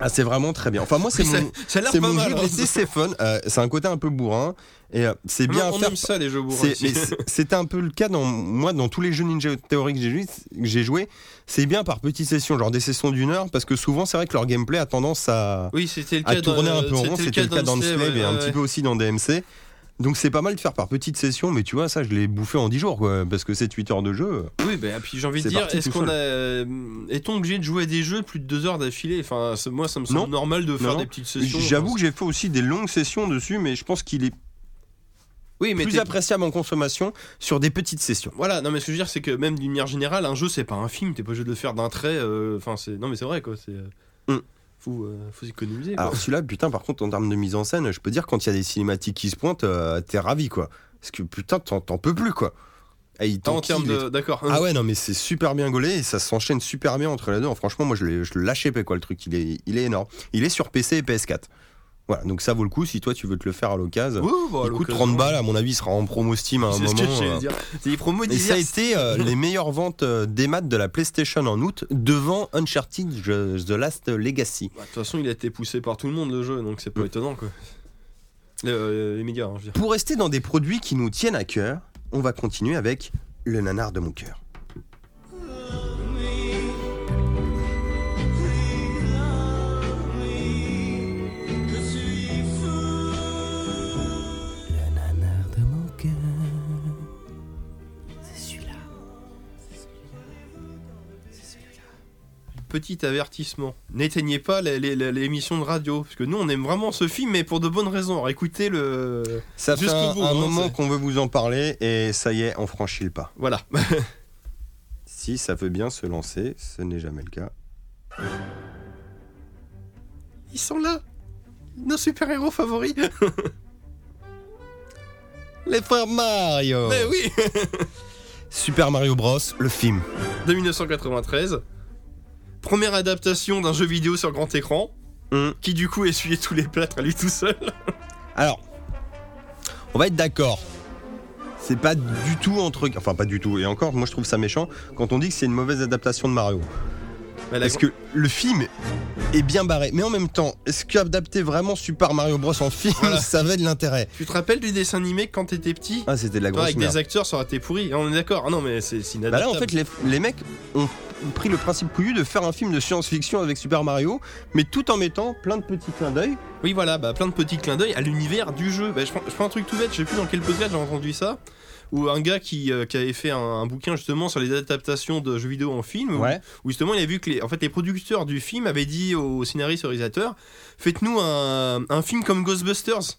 Ah, c'est vraiment très bien. Enfin, moi, c'est mon, c'est mal. jeu de hein. lycée, c'est fun. Euh, c'est un côté un peu bourrin. Et euh, c'est bien à on faire. aime ça les jeux bourrins. C'était un peu le cas dans moi dans tous les jeux Ninja Theory que j'ai joué. C'est bien par petites sessions, genre des sessions d'une heure, parce que souvent c'est vrai que leur gameplay a tendance à, Oui, le cas à tourner dans- un peu en rond. C'était le cas dans Slave, Slave et un ouais, petit peu aussi dans DMC. Donc c'est pas mal de faire par petites sessions, mais tu vois, ça je l'ai bouffé en 10 jours, quoi, parce que c'est 8 heures de jeu. Oui, bah, puis j'ai envie de dire, est-ce qu'on a. euh, Est-on obligé de jouer à des jeux plus de deux heures d'affilée? Enfin, moi, ça me semble Non. normal de faire Non. des petites sessions. J'avoue que j'ai fait aussi des longues sessions dessus, mais je pense qu'il est Oui, mais plus appréciable en consommation sur des petites sessions. Voilà, non mais ce que je veux dire c'est que même d'une manière générale, un jeu c'est pas un film, t'es pas obligé de le faire d'un trait. euh, Enfin c'est non mais c'est vrai quoi, c'est euh, Mm. Faut euh, faut économiser. Quoi. Alors celui-là, putain, par contre, en termes de mise en scène, je peux dire quand il y a des cinématiques qui se pointent, euh, t'es ravi, quoi. Parce que putain, t'en peux plus, quoi. Et il en termes de d'accord. Ah ouais, non, mais c'est super bien gaulé et ça s'enchaîne super bien entre les deux. Franchement, moi, je, je le lâchais pas, quoi, le truc. Il est, il est énorme. Il est sur PC et PS4. Voilà, donc ça vaut le coup si toi, tu veux te le faire à l'occasion. Oui, bah, il coûte l'occasion. 30 balles, à mon avis, il sera en promo Steam à un ce moment. que euh. dire. C'est les promos Et ça a été euh, les meilleures ventes euh, des maths de la PlayStation en août devant Uncharted The Last Legacy. Bah, De toute façon, il a été poussé par tout le monde le jeu, donc c'est pas Mm. étonnant quoi. Les, euh, les médias, hein, je veux dire. Pour rester dans des produits qui nous tiennent à cœur, on va continuer avec le nanar de mon cœur. Petit avertissement, n'éteignez pas l'émission de radio, parce que nous on aime vraiment ce film, mais pour de bonnes raisons. Alors, écoutez le. Ça fait un, bout, un hein, moment qu'on veut vous en parler et ça y est, on franchit le pas. Voilà. Si ça veut bien se lancer, ce n'est jamais le cas. Ils sont là Nos super-héros favoris Les frères Mario Mais oui Super Mario Bros, le film. De 1993. Première adaptation d'un jeu vidéo sur grand écran, Hum. qui du coup essuyait tous les plâtres à lui tout seul. Alors, on va être d'accord. C'est pas du tout entre. Enfin, pas du tout. Et encore, moi je trouve ça méchant quand on dit que c'est une mauvaise adaptation de Mario. Bah, Parce que le film est bien barré. Mais en même temps, est-ce qu'adapter vraiment Super Mario Bros en film, Voilà. ça avait de l'intérêt Tu te rappelles du dessin animé quand t'étais petit Ah, c'était de la grosse avec merde. des acteurs, ça aurait été pourri. On est d'accord. Ah non, mais c'est c'est Bah inadaptable. là, en fait, les, les mecs ont pris le principe couillu de faire un film de science-fiction avec Super Mario, mais tout en mettant plein de petits clins d'œil. Oui, voilà, bah, plein de petits clins d'œil à l'univers du jeu. Bah, je, prends, je prends un truc tout bête, je sais plus dans quel podcast j'ai entendu ça. Où un gars qui, euh, qui avait fait un, un bouquin justement sur les adaptations de jeux vidéo en film, où- où, justement il a vu que les, en fait, les producteurs du film avaient dit aux scénaristes, aux réalisateurs Faites-nous un, un film comme Ghostbusters.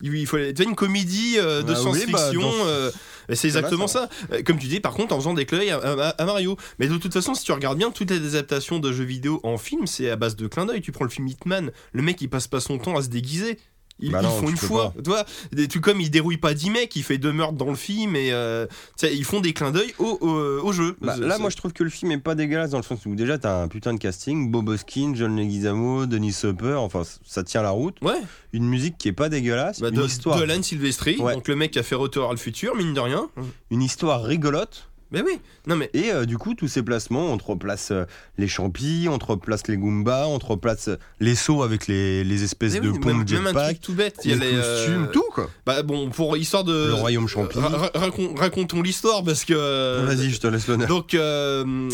Il, il fallait tu une comédie euh, de Ah oui, science-fiction. bah, dans- euh, c'est exactement ça ça. Comme tu dis, par contre, en faisant des clins d'œil à, à- à Mario. Mais de toute façon, si tu regardes bien toutes les adaptations de jeux vidéo en film, c'est à base de clins d'œil. Tu prends le film Hitman, le mec il passe pas son temps à se déguiser. Ils, Bah ils font une fois, tu vois, des trucs comme il dérouille pas 10 mecs, il fait deux meurtres dans le film et euh, ils font des clins d'œil au, au, au jeu. Bah, là, moi, je trouve que le film est pas dégueulasse dans le sens où déjà t'as un putain de casting, Bob Hoskin, John Leguizamo, Denis Hopper, enfin ça tient la route. Ouais, Une musique qui est pas dégueulasse, bah, une de, histoire, de Alan Silvestri, Ouais. donc le mec qui a fait Retour à le futur, mine de rien. une histoire rigolote. Mais oui, non mais Et euh, du coup, tous ces placements, on te replace euh, les champis, on te replace les Goombas, on te replace euh, les sauts avec les, les espèces mais de oui, pompes même, même un jetpack, truc tout bête. Il y a les, euh, costumes, tout quoi. Bah bon, pour histoire de. le royaume champi. Ra- ra- racon- racontons l'histoire parce que. euh, Vas-y, je te laisse l'honneur. Donc, euh, euh,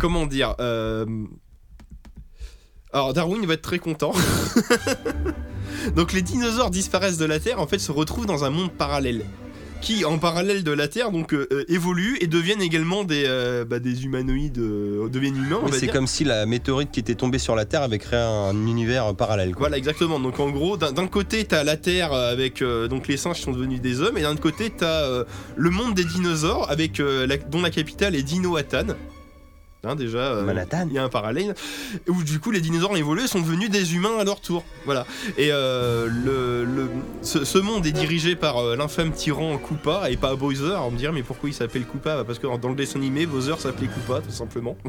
comment dire euh, Alors, Darwin va être très content. Donc, les dinosaures disparaissent de la Terre, en fait, se retrouvent dans un monde parallèle. Qui, en parallèle de la Terre, donc euh, euh, évoluent et deviennent également des, euh, bah, des humanoïdes, euh, deviennent humains, Oui, c'est comme si la météorite qui était tombée sur la Terre avait créé un univers parallèle. Quoi. Voilà, exactement. Donc en gros, d'un côté, t'as la Terre avec donc les singes qui sont devenus des hommes, et d'un autre côté, t'as le monde des dinosaures avec la- dont la capitale est Dinoatan. Hein, déjà, euh, Manhattan. il y a un parallèle où du coup les dinosaures ont évolué et sont devenus des humains à leur tour. Voilà. Et euh, le, le- ce, ce monde est dirigé par euh, l'infâme tyran Koopa et pas Bowser. On me dire mais pourquoi il s'appelle Koopa? Parce que dans le dessin animé, Bowser s'appelait Koopa tout simplement.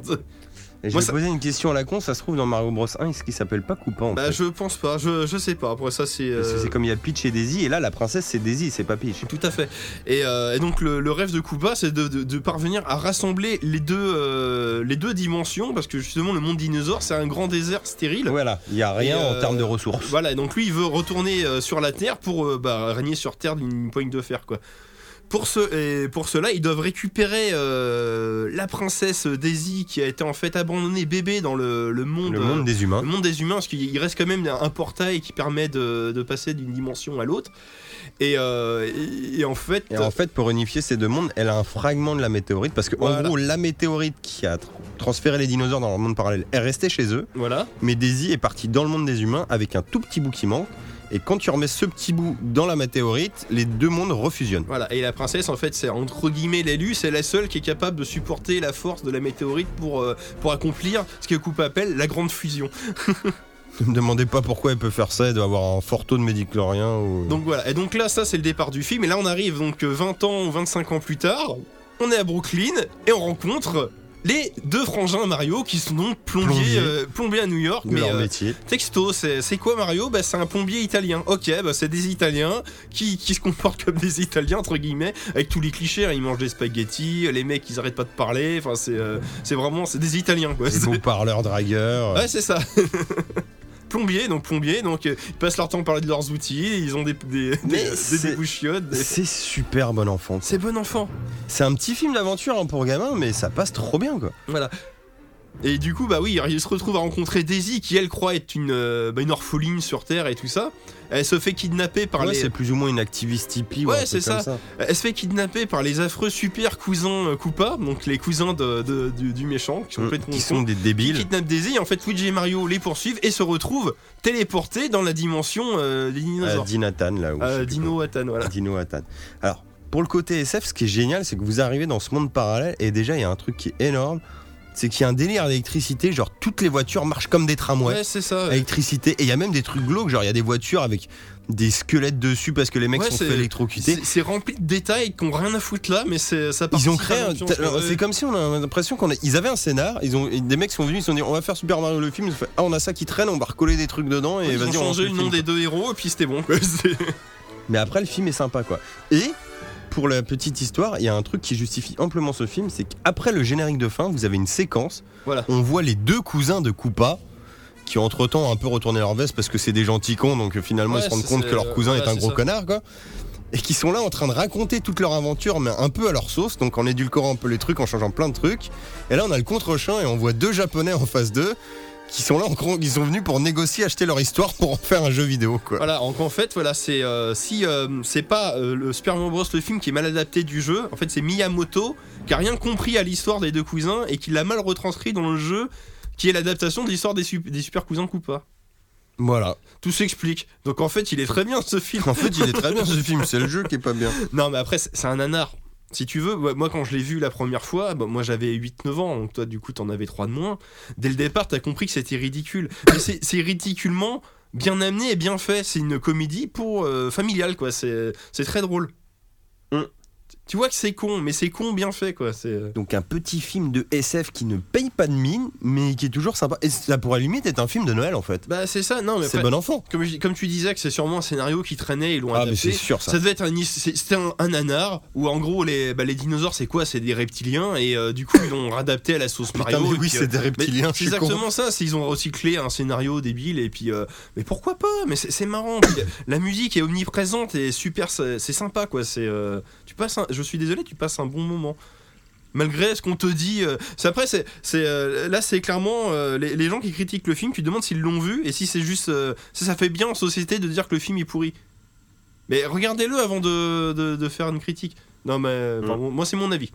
Et je Moi, vais ça- poser une question à la con, ça se trouve dans Mario Bros 1, est-ce qu'il s'appelle pas Koopa en bah fait je pense pas, je, je sais pas. Après ça c'est. Parce que euh, c'est comme il y a Peach et Daisy, et là la princesse c'est Daisy, c'est pas Peach. Tout à fait. Et, euh, et donc le, le rêve de Koopa, c'est de, de- de parvenir à rassembler les deux, euh, les deux dimensions, parce que justement le monde dinosaure c'est un grand désert stérile. Voilà, il y a rien Et, en termes de ressources. Voilà, donc lui il veut retourner sur la Terre pour bah, régner sur Terre d'une poigne de fer quoi. Pour, ce, et pour cela, ils doivent récupérer euh, la princesse Daisy qui a été en fait abandonnée bébé dans le, le monde, Le euh, monde des humains. le monde des humains, parce qu'il il reste quand même un portail qui permet de, de passer d'une dimension à l'autre. Et, euh, et- et en fait, Et en fait, pour unifier ces deux mondes, elle a un fragment de la météorite parce que en gros, la météorite qui a tr- transféré les dinosaures dans leur monde parallèle est restée chez eux, voilà. mais Daisy est partie dans le monde des humains avec un tout petit bout qui manque. Et quand tu remets ce petit bout dans la météorite, les deux mondes refusionnent. Voilà, et la princesse, en fait, c'est entre guillemets l'élu, c'est la seule qui est capable de supporter la force de la météorite pour, euh, pour accomplir ce que Coupe appelle la grande fusion. Ne me demandez pas pourquoi elle peut faire ça, elle doit avoir un fort taux de médiclorien ou. Donc voilà, et donc là, ça c'est le départ du film, et là on arrive donc euh, 20 ans ou 25 ans plus tard, on est à Brooklyn, et on rencontre les deux frangins Mario qui sont donc plombiers, Plombiers. euh, plombiers à New York, de mais leur euh, métier. Texto, c'est c'est quoi Mario? Bah, C'est un plombier italien. Ok, bah, c'est des Italiens qui, qui se comportent comme des Italiens, entre guillemets, avec tous les clichés. hein. Ils mangent des spaghettis, les mecs ils arrêtent pas de parler. Enfin, c'est euh, c'est vraiment c'est des Italiens quoi. C'est- beaux parleurs dragueurs. Ouais, c'est ça. plombier, donc plombier, donc euh, ils passent leur temps à parler de leurs outils, ils ont des, des, des- C'est super bon enfant. C'est bon enfant. C'est un petit film d'aventure hein, pour gamin, mais ça passe trop bien quoi. Voilà. Et du coup, bah oui, il se retrouve à rencontrer Daisy, qui elle croit être une, euh, bah, une orpheline sur Terre et tout ça. Elle se fait kidnapper par Ouais, les. c'est plus ou moins une activiste hippie. ou Ouais, c'est ça. Elle se fait kidnapper par les affreux super cousins euh, Koopa, donc les cousins de, de- du, du méchant, qui sont Mm, Qui sont des qui débiles. kidnappent Daisy. Et en fait, Luigi et Mario les poursuivent et se retrouvent téléportés dans la dimension euh, des Euh, dinosaures. Dinatan là où. Dino Atan, voilà. Dino Atan. Alors, pour le côté SF, ce qui est génial, c'est que vous arrivez dans ce monde parallèle et déjà il y a un truc qui est énorme, c'est qu'il y a un délire d'électricité, genre toutes les voitures marchent comme des tramways. Ouais, c'est ça. Électricité, et il y a même des trucs glauques, genre il y a des voitures avec des squelettes dessus parce que les mecs Ouais, sont fait électrocuter. C'est rempli de détails qui ont rien à foutre là, mais c'est ça Ils ont créé à ouais. C'est comme si on a l'impression qu'on a. Ils avaient un scénar, ils ont, des mecs sont venus, ils se sont dit on va faire Super Mario le film, ils ont fait, ah on a ça qui traîne, on va recoller des trucs dedans et Ils vas-y ont on lance changé le nom des deux héros et puis c'était bon. Mais après, le film est sympa, quoi. Et pour la petite histoire, il y a un truc qui justifie amplement ce film, c'est qu'après le générique de fin, vous avez une séquence. Voilà. On voit les deux cousins de Koopa qui entre temps ont un peu retourné leur veste parce que c'est des gentils cons, donc euh, finalement Ouais, ils se rendent compte que leur cousin est un gros ça. connard, quoi. Et qui sont là en train de raconter toute leur aventure, mais un peu à leur sauce, donc en édulcorant un peu les trucs, en changeant plein de trucs. Et là, on a le contre-champ et on voit deux japonais en face d'eux qui sont là, ils sont venus pour négocier, acheter leur histoire pour en faire un jeu vidéo, quoi. Voilà, donc en fait, voilà, c'est euh, si euh, c'est pas euh, le Super Mario Bros le film qui est mal adapté du jeu, en fait c'est Miyamoto qui a rien compris à l'histoire des deux cousins et qui l'a mal retranscrit dans le jeu, qui est l'adaptation de l'histoire des, sup- des super cousins Koopa. Voilà. Tout s'explique. Donc en fait, il est très bien ce film. En fait, il est très bien ce film, c'est le jeu qui est pas bien. Non, mais après, c'est un nanar. Si tu veux, moi quand je l'ai vu la première fois, bah, moi j'avais 8-9 ans, donc toi du coup t'en avais 3 de moins. Dès le départ, t'as compris que c'était ridicule. Mais c'est ridiculement bien amené et bien fait. C'est une comédie pour euh, familiale, quoi. C'est c'est très drôle. Mm. Tu vois que c'est con, mais c'est con bien fait, quoi. C'est. euh, Donc un petit film de SF qui ne paye pas de mine, mais qui est toujours sympa. Et ça pourrait limite être un film de Noël en fait. Bah c'est ça, non mais C'est bon enfant. comme, je- comme tu disais que c'est sûrement un scénario qui traînait, ils l'ont Ah mais c'est sûr ça. Ça devait être un, c'était un, un nanar où en gros les, bah, les dinosaures c'est quoi? C'est des reptiliens et euh, du coup ils l'ont adapté à la sauce Putain, Mario. mais et oui, c'est des mais reptiliens, C'est con. exactement ça. C'est ils ont recyclé un scénario débile et puis euh, mais pourquoi pas? Mais c'est marrant. Puis, la musique est omniprésente et super. C'est c'est sympa quoi. C'est euh, tu passes. un- je suis désolé, tu passes un bon moment. Malgré ce qu'on te dit, euh, c'est après c'est euh, là c'est clairement euh, les, les gens qui critiquent le film, tu te demandes s'ils l'ont vu et si c'est juste euh, si ça fait bien en société de dire que le film est pourri. Mais regardez-le avant de, de, de faire une critique. Non mais enfin, moi c'est mon avis.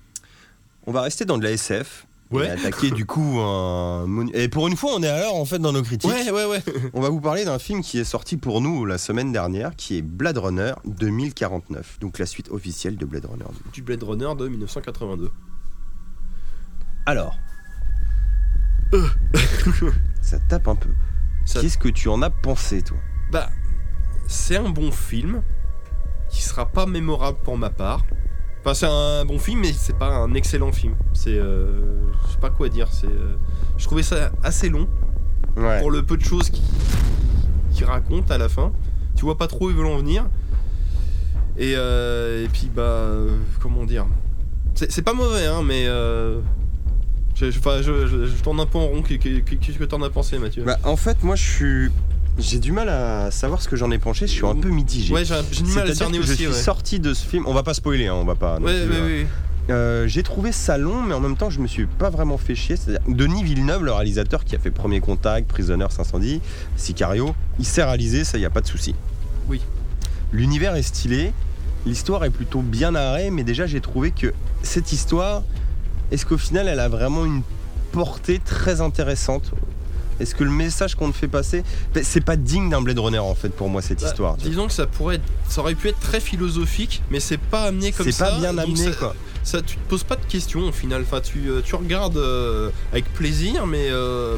On va rester dans de la SF. Ouais. Et attaquer du coup un. monu- Et pour une fois, on est à l'heure en fait dans nos critiques. Ouais ouais ouais. On va vous parler d'un film qui est sorti pour nous la semaine dernière, qui est Blade Runner 2049. Donc la suite officielle de Blade Runner. du Blade Runner de 1982. Alors. ça tape un peu. Ça- Qu'est-ce que tu en as pensé toi? Bah, c'est un bon film qui sera pas mémorable pour ma part. Enfin, c'est un bon film, mais c'est pas un excellent film. C'est, euh, je sais pas quoi dire. C'est, euh, je trouvais ça assez long Ouais. pour le peu de choses qui, qui racontent à la fin. Tu vois pas trop où ils veulent en venir. Et, euh, et puis bah, euh, comment dire C'est c'est pas mauvais, hein, mais euh, je Je, je, tourne un peu en rond. Qu'est- qu'est- Qu'est-ce que t'en as pensé, Mathieu? Bah, en fait, moi, je suis. J'ai du mal à savoir ce que j'en ai penché. Je suis un peu mitigé. Ouais, j'ai du mal à cerner que je aussi. suis Ouais, sorti de ce film. On va pas spoiler, hein, on va pas. ouais, plus, ouais, euh, ouais. Euh, j'ai trouvé ça long, mais en même temps, je me suis pas vraiment fait chier. Denis Villeneuve, le réalisateur qui a fait Premier Contact, Prisoner 510, Sicario, il sait réaliser, ça y a pas de souci. Oui. L'univers est stylé, l'histoire est plutôt bien narrée, mais déjà j'ai trouvé que cette histoire, est-ce qu'au final, elle a vraiment une portée très intéressante Est-ce que le message qu'on te fait passer, ben, c'est pas digne d'un Blade Runner en fait pour moi cette Bah, histoire. Disons que ça pourrait être, ça aurait pu être très philosophique, mais c'est pas amené comme C'est ça. pas bien amené ça, quoi. ça, tu te poses pas de questions au final. Enfin, tu, euh, tu regardes euh, avec plaisir, mais euh,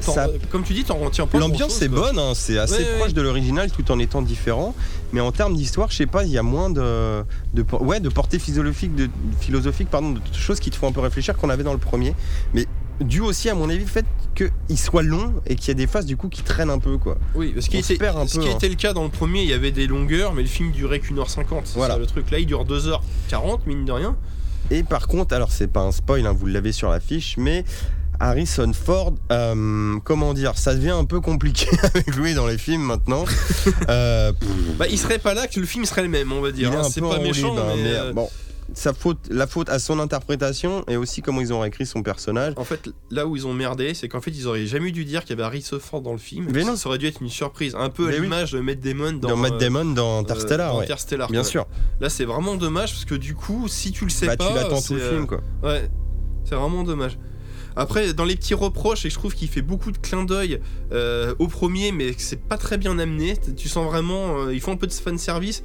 Ça- comme tu dis, t'en retiens pas. L'ambiance est bonne, hein, c'est assez Ouais, proche ouais. de l'original tout en étant différent. Mais en termes d'histoire, je sais pas, il y a moins de, de, ouais, de portée philosophique, de, philosophique pardon, de choses qui te font un peu réfléchir qu'on avait dans le premier. Mais dû aussi, à mon avis, au fait qu'il soit long et qu'il y a des phases du coup qui traînent un peu. quoi. Oui, parce qu'il perd un ce peu, qui hein. était le cas dans le premier, il y avait des longueurs, mais le film durait qu'une heure cinquante. Voilà. ça, le truc là, il dure 2h40, mine de rien. Et par contre, alors c'est pas un spoil, hein, vous l'avez sur l'affiche, mais Harrison Ford, euh, comment dire, ça devient un peu compliqué avec lui dans les films maintenant. Euh, Bah, il serait pas là que le film serait le même, on va dire. hein. C'est pas méchant, ben, mais, mais, euh, bon, sa faute, la faute à son interprétation et aussi comment ils ont écrit son personnage. En fait, là où ils ont merdé, c'est qu'en fait, ils auraient jamais dû dire qu'il y avait Harrison Ford dans le film. Mais non. Ça aurait dû être une surprise, un peu à oui. l'image de Matt Damon dans, Dans, Matt euh, Damon dans euh, Interstellar, dans ouais. Interstellar, Bien sûr. Là, c'est vraiment dommage parce que du coup, si tu le sais Bah, pas, tu l'attends tout le c'est, euh, film, quoi. Ouais, c'est vraiment dommage. Après, dans les petits reproches, et je trouve qu'il fait beaucoup de clins d'œil euh, au premier, mais que c'est pas très bien amené. Tu sens vraiment, euh, ils font un peu de fan service.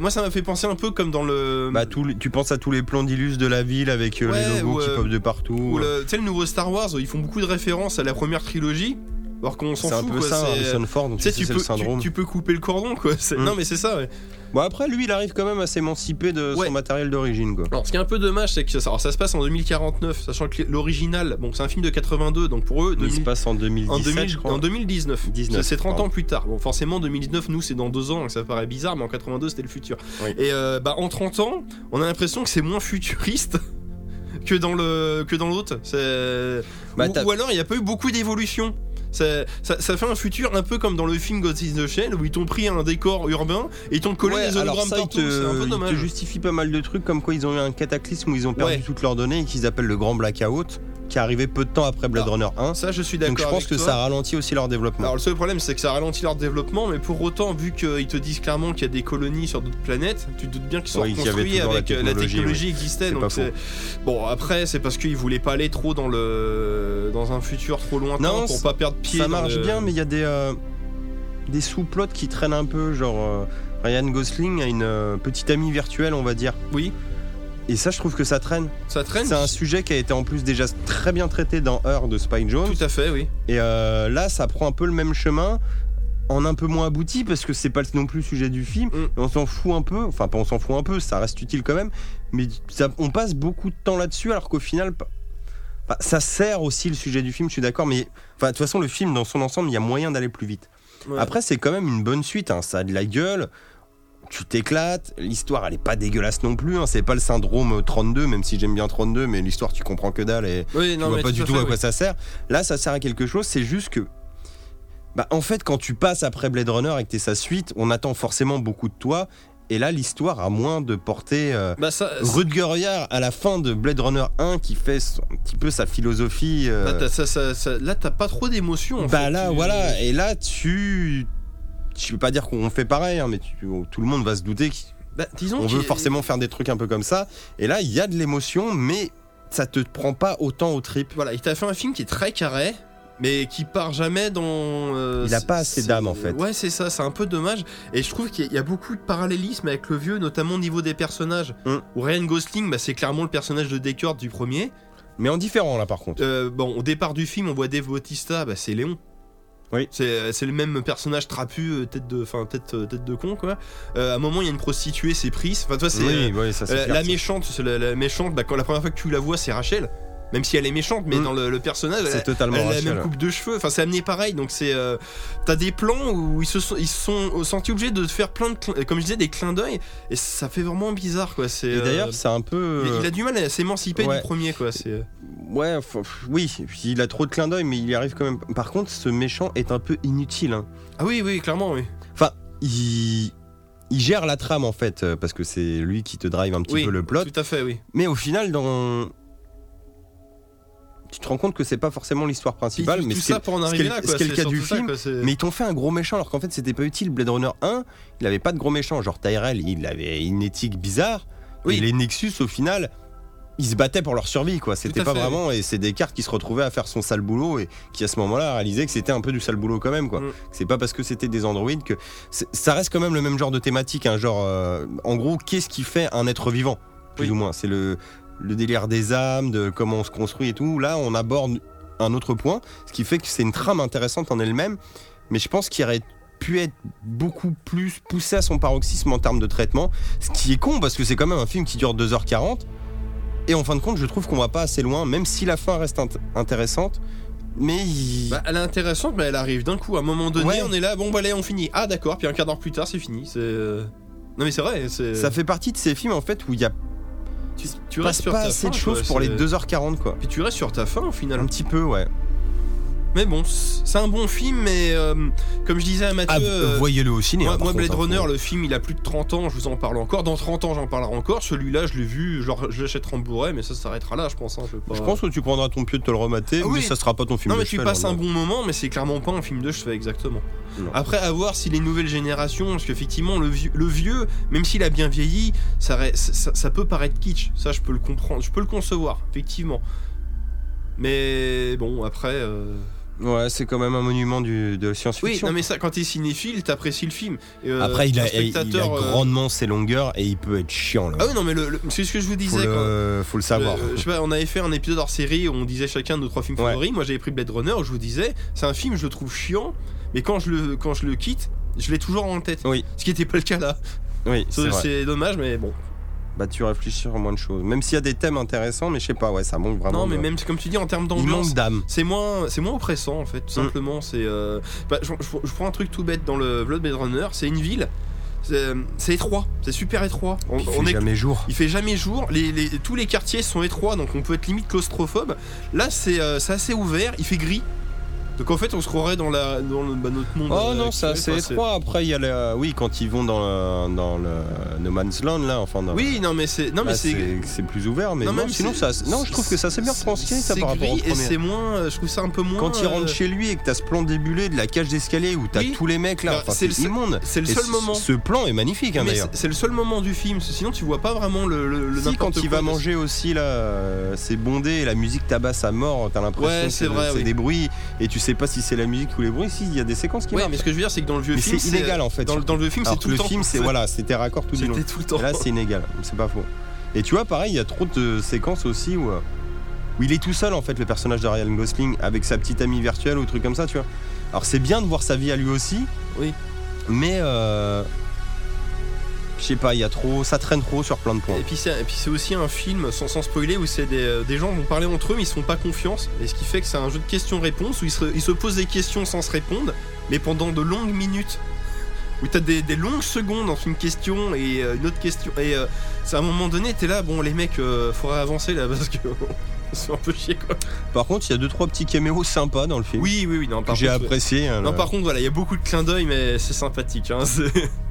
moi, ça m'a fait penser un peu comme dans le, Bah, tu penses à tous les plans d'illus de la ville avec euh, Ouais, les logos ou, qui euh, pop de partout. tu sais, le nouveau Star Wars, ils font beaucoup de références à la première trilogie, alors qu'on s'en C'est un fout. peu quoi, ça, Harrison Ford, donc Tu sais, tu peux, le syndrome. tu, tu peux couper le cordon, quoi. C'est- Mm. Non, mais c'est ça, ouais. Bon, après, lui, il arrive quand même à s'émanciper de Ouais. son matériel d'origine, quoi. Alors, ce qui est un peu dommage, c'est que ça, alors, ça se passe en 2049, sachant que l'original, bon, c'est un film de 82, donc pour eux, Il se 2000 passe en 2017, en, 2000 je crois. en 2019. 19, C'est- c'est 30 pardon. ans plus tard. Bon, forcément, 2019, nous, c'est dans deux ans, donc ça paraît bizarre, mais en 82, c'était le futur. Oui. Et euh, bah, en 30 ans, on a l'impression que c'est moins futuriste. Que dans le que dans l'autre, Bah, ou, ou alors il n'y a pas eu beaucoup d'évolution. Ça, ça, ça fait un futur un peu comme dans le film Ghost in the Shell où ils t'ont pris un décor urbain et ils t'ont collé Ouais, des hologrammes partout. te, C'est un peu il te dommage. justifie pas mal de trucs, comme quoi ils ont eu un cataclysme où ils ont perdu Ouais. toutes leurs données et qu'ils appellent le grand blackout, qui est arrivé peu de temps après Blade Runner 1. Ça, je suis d'accord. Donc je pense que toi. ça ralentit aussi leur développement. Alors le seul problème c'est que ça ralentit leur développement, mais pour autant vu qu'ils te disent clairement qu'il y a des colonies sur d'autres planètes, tu te doutes bien qu'ils sont Oui, construits la avec euh, la technologie, technologie existait. Donc bon après c'est parce qu'ils voulaient pas aller trop dans le dans un futur trop lointain Non, pour pas perdre pied. ça marche le- bien, mais il y a des, euh, des sous-plots qui traînent un peu, genre euh, Ryan Gosling a une euh, petite amie virtuelle, on va dire. Oui, Et ça, je trouve que ça traîne. ça traîne. C'est un sujet qui a été en plus déjà très bien traité dans Heure de Spike Jones. Tout à fait, oui. Et euh, là, ça prend un peu le même chemin, en un peu moins abouti, parce que c'est pas non plus le sujet du film. Mm. Et on s'en fout un peu, enfin, pas on s'en fout un peu, ça reste utile quand même. Mais ça- on passe beaucoup de temps là-dessus, alors qu'au final, ça sert aussi le sujet du film, je suis d'accord. Mais enfin, de toute façon, le film, dans son ensemble, il y a moyen d'aller plus vite. Ouais. Après, c'est quand même une bonne suite, hein, ça a de la gueule. Tu t'éclates, l'histoire elle est pas dégueulasse non plus, hein, c'est pas le syndrome 32, même si j'aime bien 32, mais l'histoire tu comprends que dalle et, oui, tu non, vois pas du tout fait, à quoi oui. ça sert. Là, ça sert à quelque chose, c'est juste que. Bah, en fait, quand tu passes après Blade Runner et que t'es sa suite, on attend forcément beaucoup de toi. Et là, l'histoire a moins de portée. euh, Bah ça. Rutger Hauer, à la fin de Blade Runner 1, qui fait son- un petit peu sa philosophie. euh, Là, t'as, ça- là, t'as pas trop d'émotion. bah fait. là, Tu- voilà. Et là, tu. Je veux pas dire qu'on fait pareil, hein, mais tu- tout le monde va se douter Bah, disons qu'on qu'il- veut forcément faire des trucs un peu comme ça. Et là, il y a de l'émotion, mais ça te prend pas autant au trip. Voilà, il t'a fait un film qui est très carré, mais qui part jamais dans. euh, Il a pas assez d'âme, en fait. Ouais, c'est ça, c'est un peu dommage. Et je trouve qu'il y a beaucoup de parallélisme avec le vieux, notamment au niveau des personnages. Mm. Où Ryan Gosling, bah, c'est clairement le personnage de Deckard du premier. Mais en différent, là, par contre. Euh, bon, au départ du film, on voit Dave Bautista, bah, c'est Léon. Oui. C'est c'est le même personnage trapu, euh, tête de, enfin tête, euh, tête de con quoi. Euh, à un moment, il y a une prostituée, c'est Pris. Enfin, toi, c'est oui, oui, euh, la méchante, la, la méchante. Bah, quand la première fois que tu la vois, c'est Rachel. Même si elle est méchante, mais Mm. dans le, le personnage, elle, C'est totalement elle a la même coupe de cheveux. Enfin, c'est amené pareil. Donc c'est, euh, t'as des plans où ils se sont, ils sont sentis obligés de faire plein de, comme je disais, des clins d'œil. Et ça fait vraiment bizarre quoi. C'est. Et euh, d'ailleurs, c'est un peu. il, euh, il a du mal à s'émanciper ouais. du premier quoi. C'est. Ouais, enfin, pff, oui, il a trop de clins d'œil, mais il y arrive quand même. Par contre, ce méchant est un peu inutile. hein. Ah oui, oui, clairement, oui. Enfin, il, il gère la trame en fait, euh, parce que c'est lui qui te drive un petit Oui, peu le plot. Tout à fait, oui. Mais au final, dans. Tu te rends compte que c'est pas forcément l'histoire principale, mais tout ce qui est- ça pour en ce qui arriver est- là, ce quoi. qui est le c'est cas du film. quoi, c'est- Mais ils t'ont fait un gros méchant alors qu'en fait c'était pas utile. Blade Runner 1, il avait pas de gros méchant. Genre Tyrell, il avait une éthique bizarre. Oui. Et les Nexus, au final, ils se battaient pour leur survie, quoi. C'était pas fait, vraiment. Et c'est Descartes qui se retrouvait à faire son sale boulot et qui à ce moment-là réalisait que c'était un peu du sale boulot quand même, quoi. Mm. C'est pas parce que c'était des androïdes que. c'est- Ça reste quand même le même genre de thématique, hein, genre. euh, en gros, qu'est-ce qui fait un être vivant Plus Oui. ou moins. C'est le, le délire des âmes, de comment on se construit et tout. Là, on aborde un autre point, ce qui fait que c'est une trame intéressante en elle-même, mais je pense qu'il aurait pu être beaucoup plus poussé à son paroxysme en termes de traitement, ce qui est con parce que c'est quand même un film qui dure 2h40, et en fin de compte, je trouve qu'on va pas assez loin, même si la fin reste int- intéressante, mais il- Bah, elle est intéressante, mais elle arrive d'un coup. À un moment donné, Ouais. on est là, bon, bah allez, on finit. Ah, d'accord, puis un quart d'heure plus tard, c'est fini. C'est. euh, Non, mais c'est vrai, ça fait partie de ces films en fait où il y a Tu, tu pas, restes sur pas ta assez de choses pour les c'est- 2h40 quoi. Puis tu restes sur ta fin au final. Un petit peu, ouais. Mais bon, c'est un bon film, mais euh, comme je disais à Mathieu. Ah, euh, voyez-le au ciné. Moi, hein, Blade hein, Runner, le film, il a plus de 30 ans, je vous en parle encore. Dans 30 ans, j'en parlerai encore. Celui-là, je l'ai vu, je l'achèterai en Blu-ray, mais ça s'arrêtera là, je pense. hein, je, vais pas- Je pense que tu prendras ton pied de te le remater, Ah oui. mais ça sera pas ton film Non, de mais tu chevet, passes hein, un non. bon moment, mais c'est clairement pas un film de chevet, exactement. Non. Après, à voir si les nouvelles générations, parce qu'effectivement, le vieux, le vieux, même s'il a bien vieilli, ça, re- ça, ça peut paraître kitsch. Ça, je peux le comprendre, je peux le concevoir, effectivement. Mais bon, après. euh, Ouais, c'est quand même un monument du, de la Oui, science-fiction. non, mais ça, quand t'es cinéphile, t'apprécies le film. Euh, Après, il a, il a euh, grandement ses longueurs et il peut être chiant. Là. Ah oui, non, mais c'est ce que je vous faut, disais. quand- le, faut le savoir. Je sais pas, on avait fait un épisode hors série où on disait chacun nos trois films Ouais. favoris. Moi j'avais pris Blade Runner où je vous disais, c'est un film, je le trouve chiant, mais quand je le, quand je le quitte, je l'ai toujours en tête. Oui. Ce qui n'était pas le cas là. oui, c'est dommage, mais bon. Bah, tu réfléchis sur moins de choses. Même s'il y a des thèmes intéressants, mais je sais pas, ouais, ça manque vraiment. non, mais de- même comme tu dis, en termes d'ambiance, c'est moins, c'est moins oppressant en fait. Tout Mm. simplement, c'est. euh, bah, je, je- je prends un truc tout bête dans le Blood Blade Runner, c'est une ville. C'est étroit, c'est super étroit. On, Il on fait est jamais jour. Il fait jamais jour, les, les- tous les quartiers sont étroits, donc on peut être limite claustrophobe. Là, c'est euh, c'est assez ouvert, il fait gris. Donc en fait, on se croirait dans, la, dans le- bah, notre monde. Oh euh, non, c'est assez quoi, étroit. Après, il y a la... Oui, quand ils vont dans le, dans le No Man's Land, là, enfin. Dans... Oui, non, mais c'est. Non, mais là, c'est. c'est c'est plus ouvert, mais Non, non, sinon, c'est- ça. Non, je trouve que ça s'est bien transcrit, ça, c'est par rapport au et c'est moins. euh, Je trouve ça un peu moins. Quand il rentre euh, chez lui et que t'as ce plan débulé de la cage d'escalier où t'as Oui. tous les mecs là, Bah, enfin, c'est c'est le seul- immonde. C'est le seul moment. Ce plan est magnifique, hein, d'ailleurs. c'est c'est le seul moment du film, sinon tu vois pas vraiment le, le, le Si, quand il va manger aussi, là, euh, c'est bondé et la musique tabasse à mort, t'as l'impression que c'est c'est des bruits et tu sais pas si c'est la musique ou les bruits. Si, il y a des séquences qui marchent. mais ce que je veux dire, c'est que dans le vieux Mais film. c'est illégal en fait. Dans, le- dans le vieux film, c'est tout le le temps. film, c'est voilà, c'était raccord tout du long. Tout le temps. Et là, c'est inégal, c'est pas faux. Et tu vois, pareil, il y a trop de séquences aussi où, euh, où il est tout seul en fait, le personnage de Ryan Gosling, avec sa petite amie virtuelle ou truc comme ça, tu vois. Alors c'est bien de voir sa vie à lui aussi. Oui. Mais euh, je sais pas, il y a trop, ça traîne trop sur plein de points. Et puis c'est aussi un film, sans, sans spoiler, où c'est des, des gens vont parler entre eux mais ils se font pas confiance. Et ce qui fait que c'est un jeu de questions-réponses où ils se, ils se posent des questions sans se répondre, mais pendant de longues minutes. Où t'as des, des longues secondes entre une question et euh, une autre question. Et euh, c'est à un moment donné, t'es là, bon les mecs, euh, faudrait avancer là parce que c'est un peu chier quoi. Par contre, il y a deux trois petits caméos sympas dans le film. Oui, oui, oui, non, j'ai apprécié. hein, Non, par contre, voilà, il y a beaucoup de clins d'œil, mais c'est sympathique. Hein, c'est-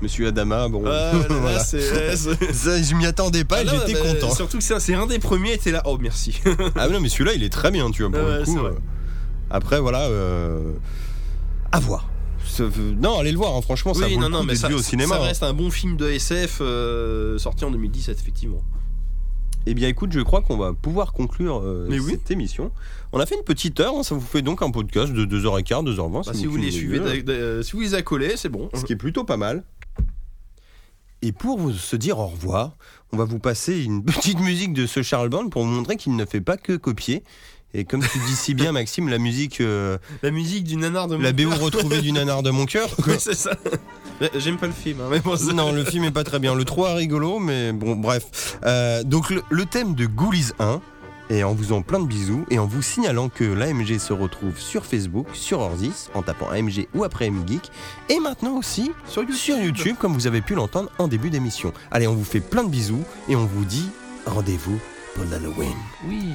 Monsieur Adama, bon, Ah, là, là, voilà. c'est- ouais, c'est- Ça, je m'y attendais pas, Ah non, j'étais content. Surtout que c'est c'est un des premiers, t'es là, oh merci. Ah non, mais celui-là, il est très bien, tu vois, pour le coup. euh. Après, voilà, euh, à voir. Ce- Non, allez le voir, hein, franchement, ça oui, vaut non, le non, coup mais d'être ça, au cinéma. ça hein. reste un bon film de SF euh, sorti en 2017, effectivement. Eh bien, écoute, je crois qu'on va pouvoir conclure euh, Mais oui. cette émission. On a fait une petite heure, hein, ça vous fait donc un podcast de 2h15, 2h20. Bah, si vous les suivez, si vous les accolez, c'est bon. ce qui est plutôt pas mal. Et pour vous se dire au revoir, on va vous passer une petite musique de ce Charles Band pour vous montrer qu'il ne fait pas que copier. Et comme tu dis si bien, Maxime, la musique, euh, La musique du nanar de la mon BO cœur. retrouvée du nanar de mon cœur. Oui, c'est ça. J'aime pas le film, hein, mais bon, c'est- Non, le film est pas très bien. Le 3 est rigolo, mais bon, bref. Euh, donc, le, le thème de Ghoulies 1, et en vous en plein de bisous, et en vous signalant que l'AMG se retrouve sur Facebook, sur Orzis, en tapant AMG ou après MGeek, et maintenant aussi Sur YouTube. sur YouTube, comme vous avez pu l'entendre en début d'émission. Allez, on vous fait plein de bisous, et on vous dit rendez-vous pour l'Halloween. Oui.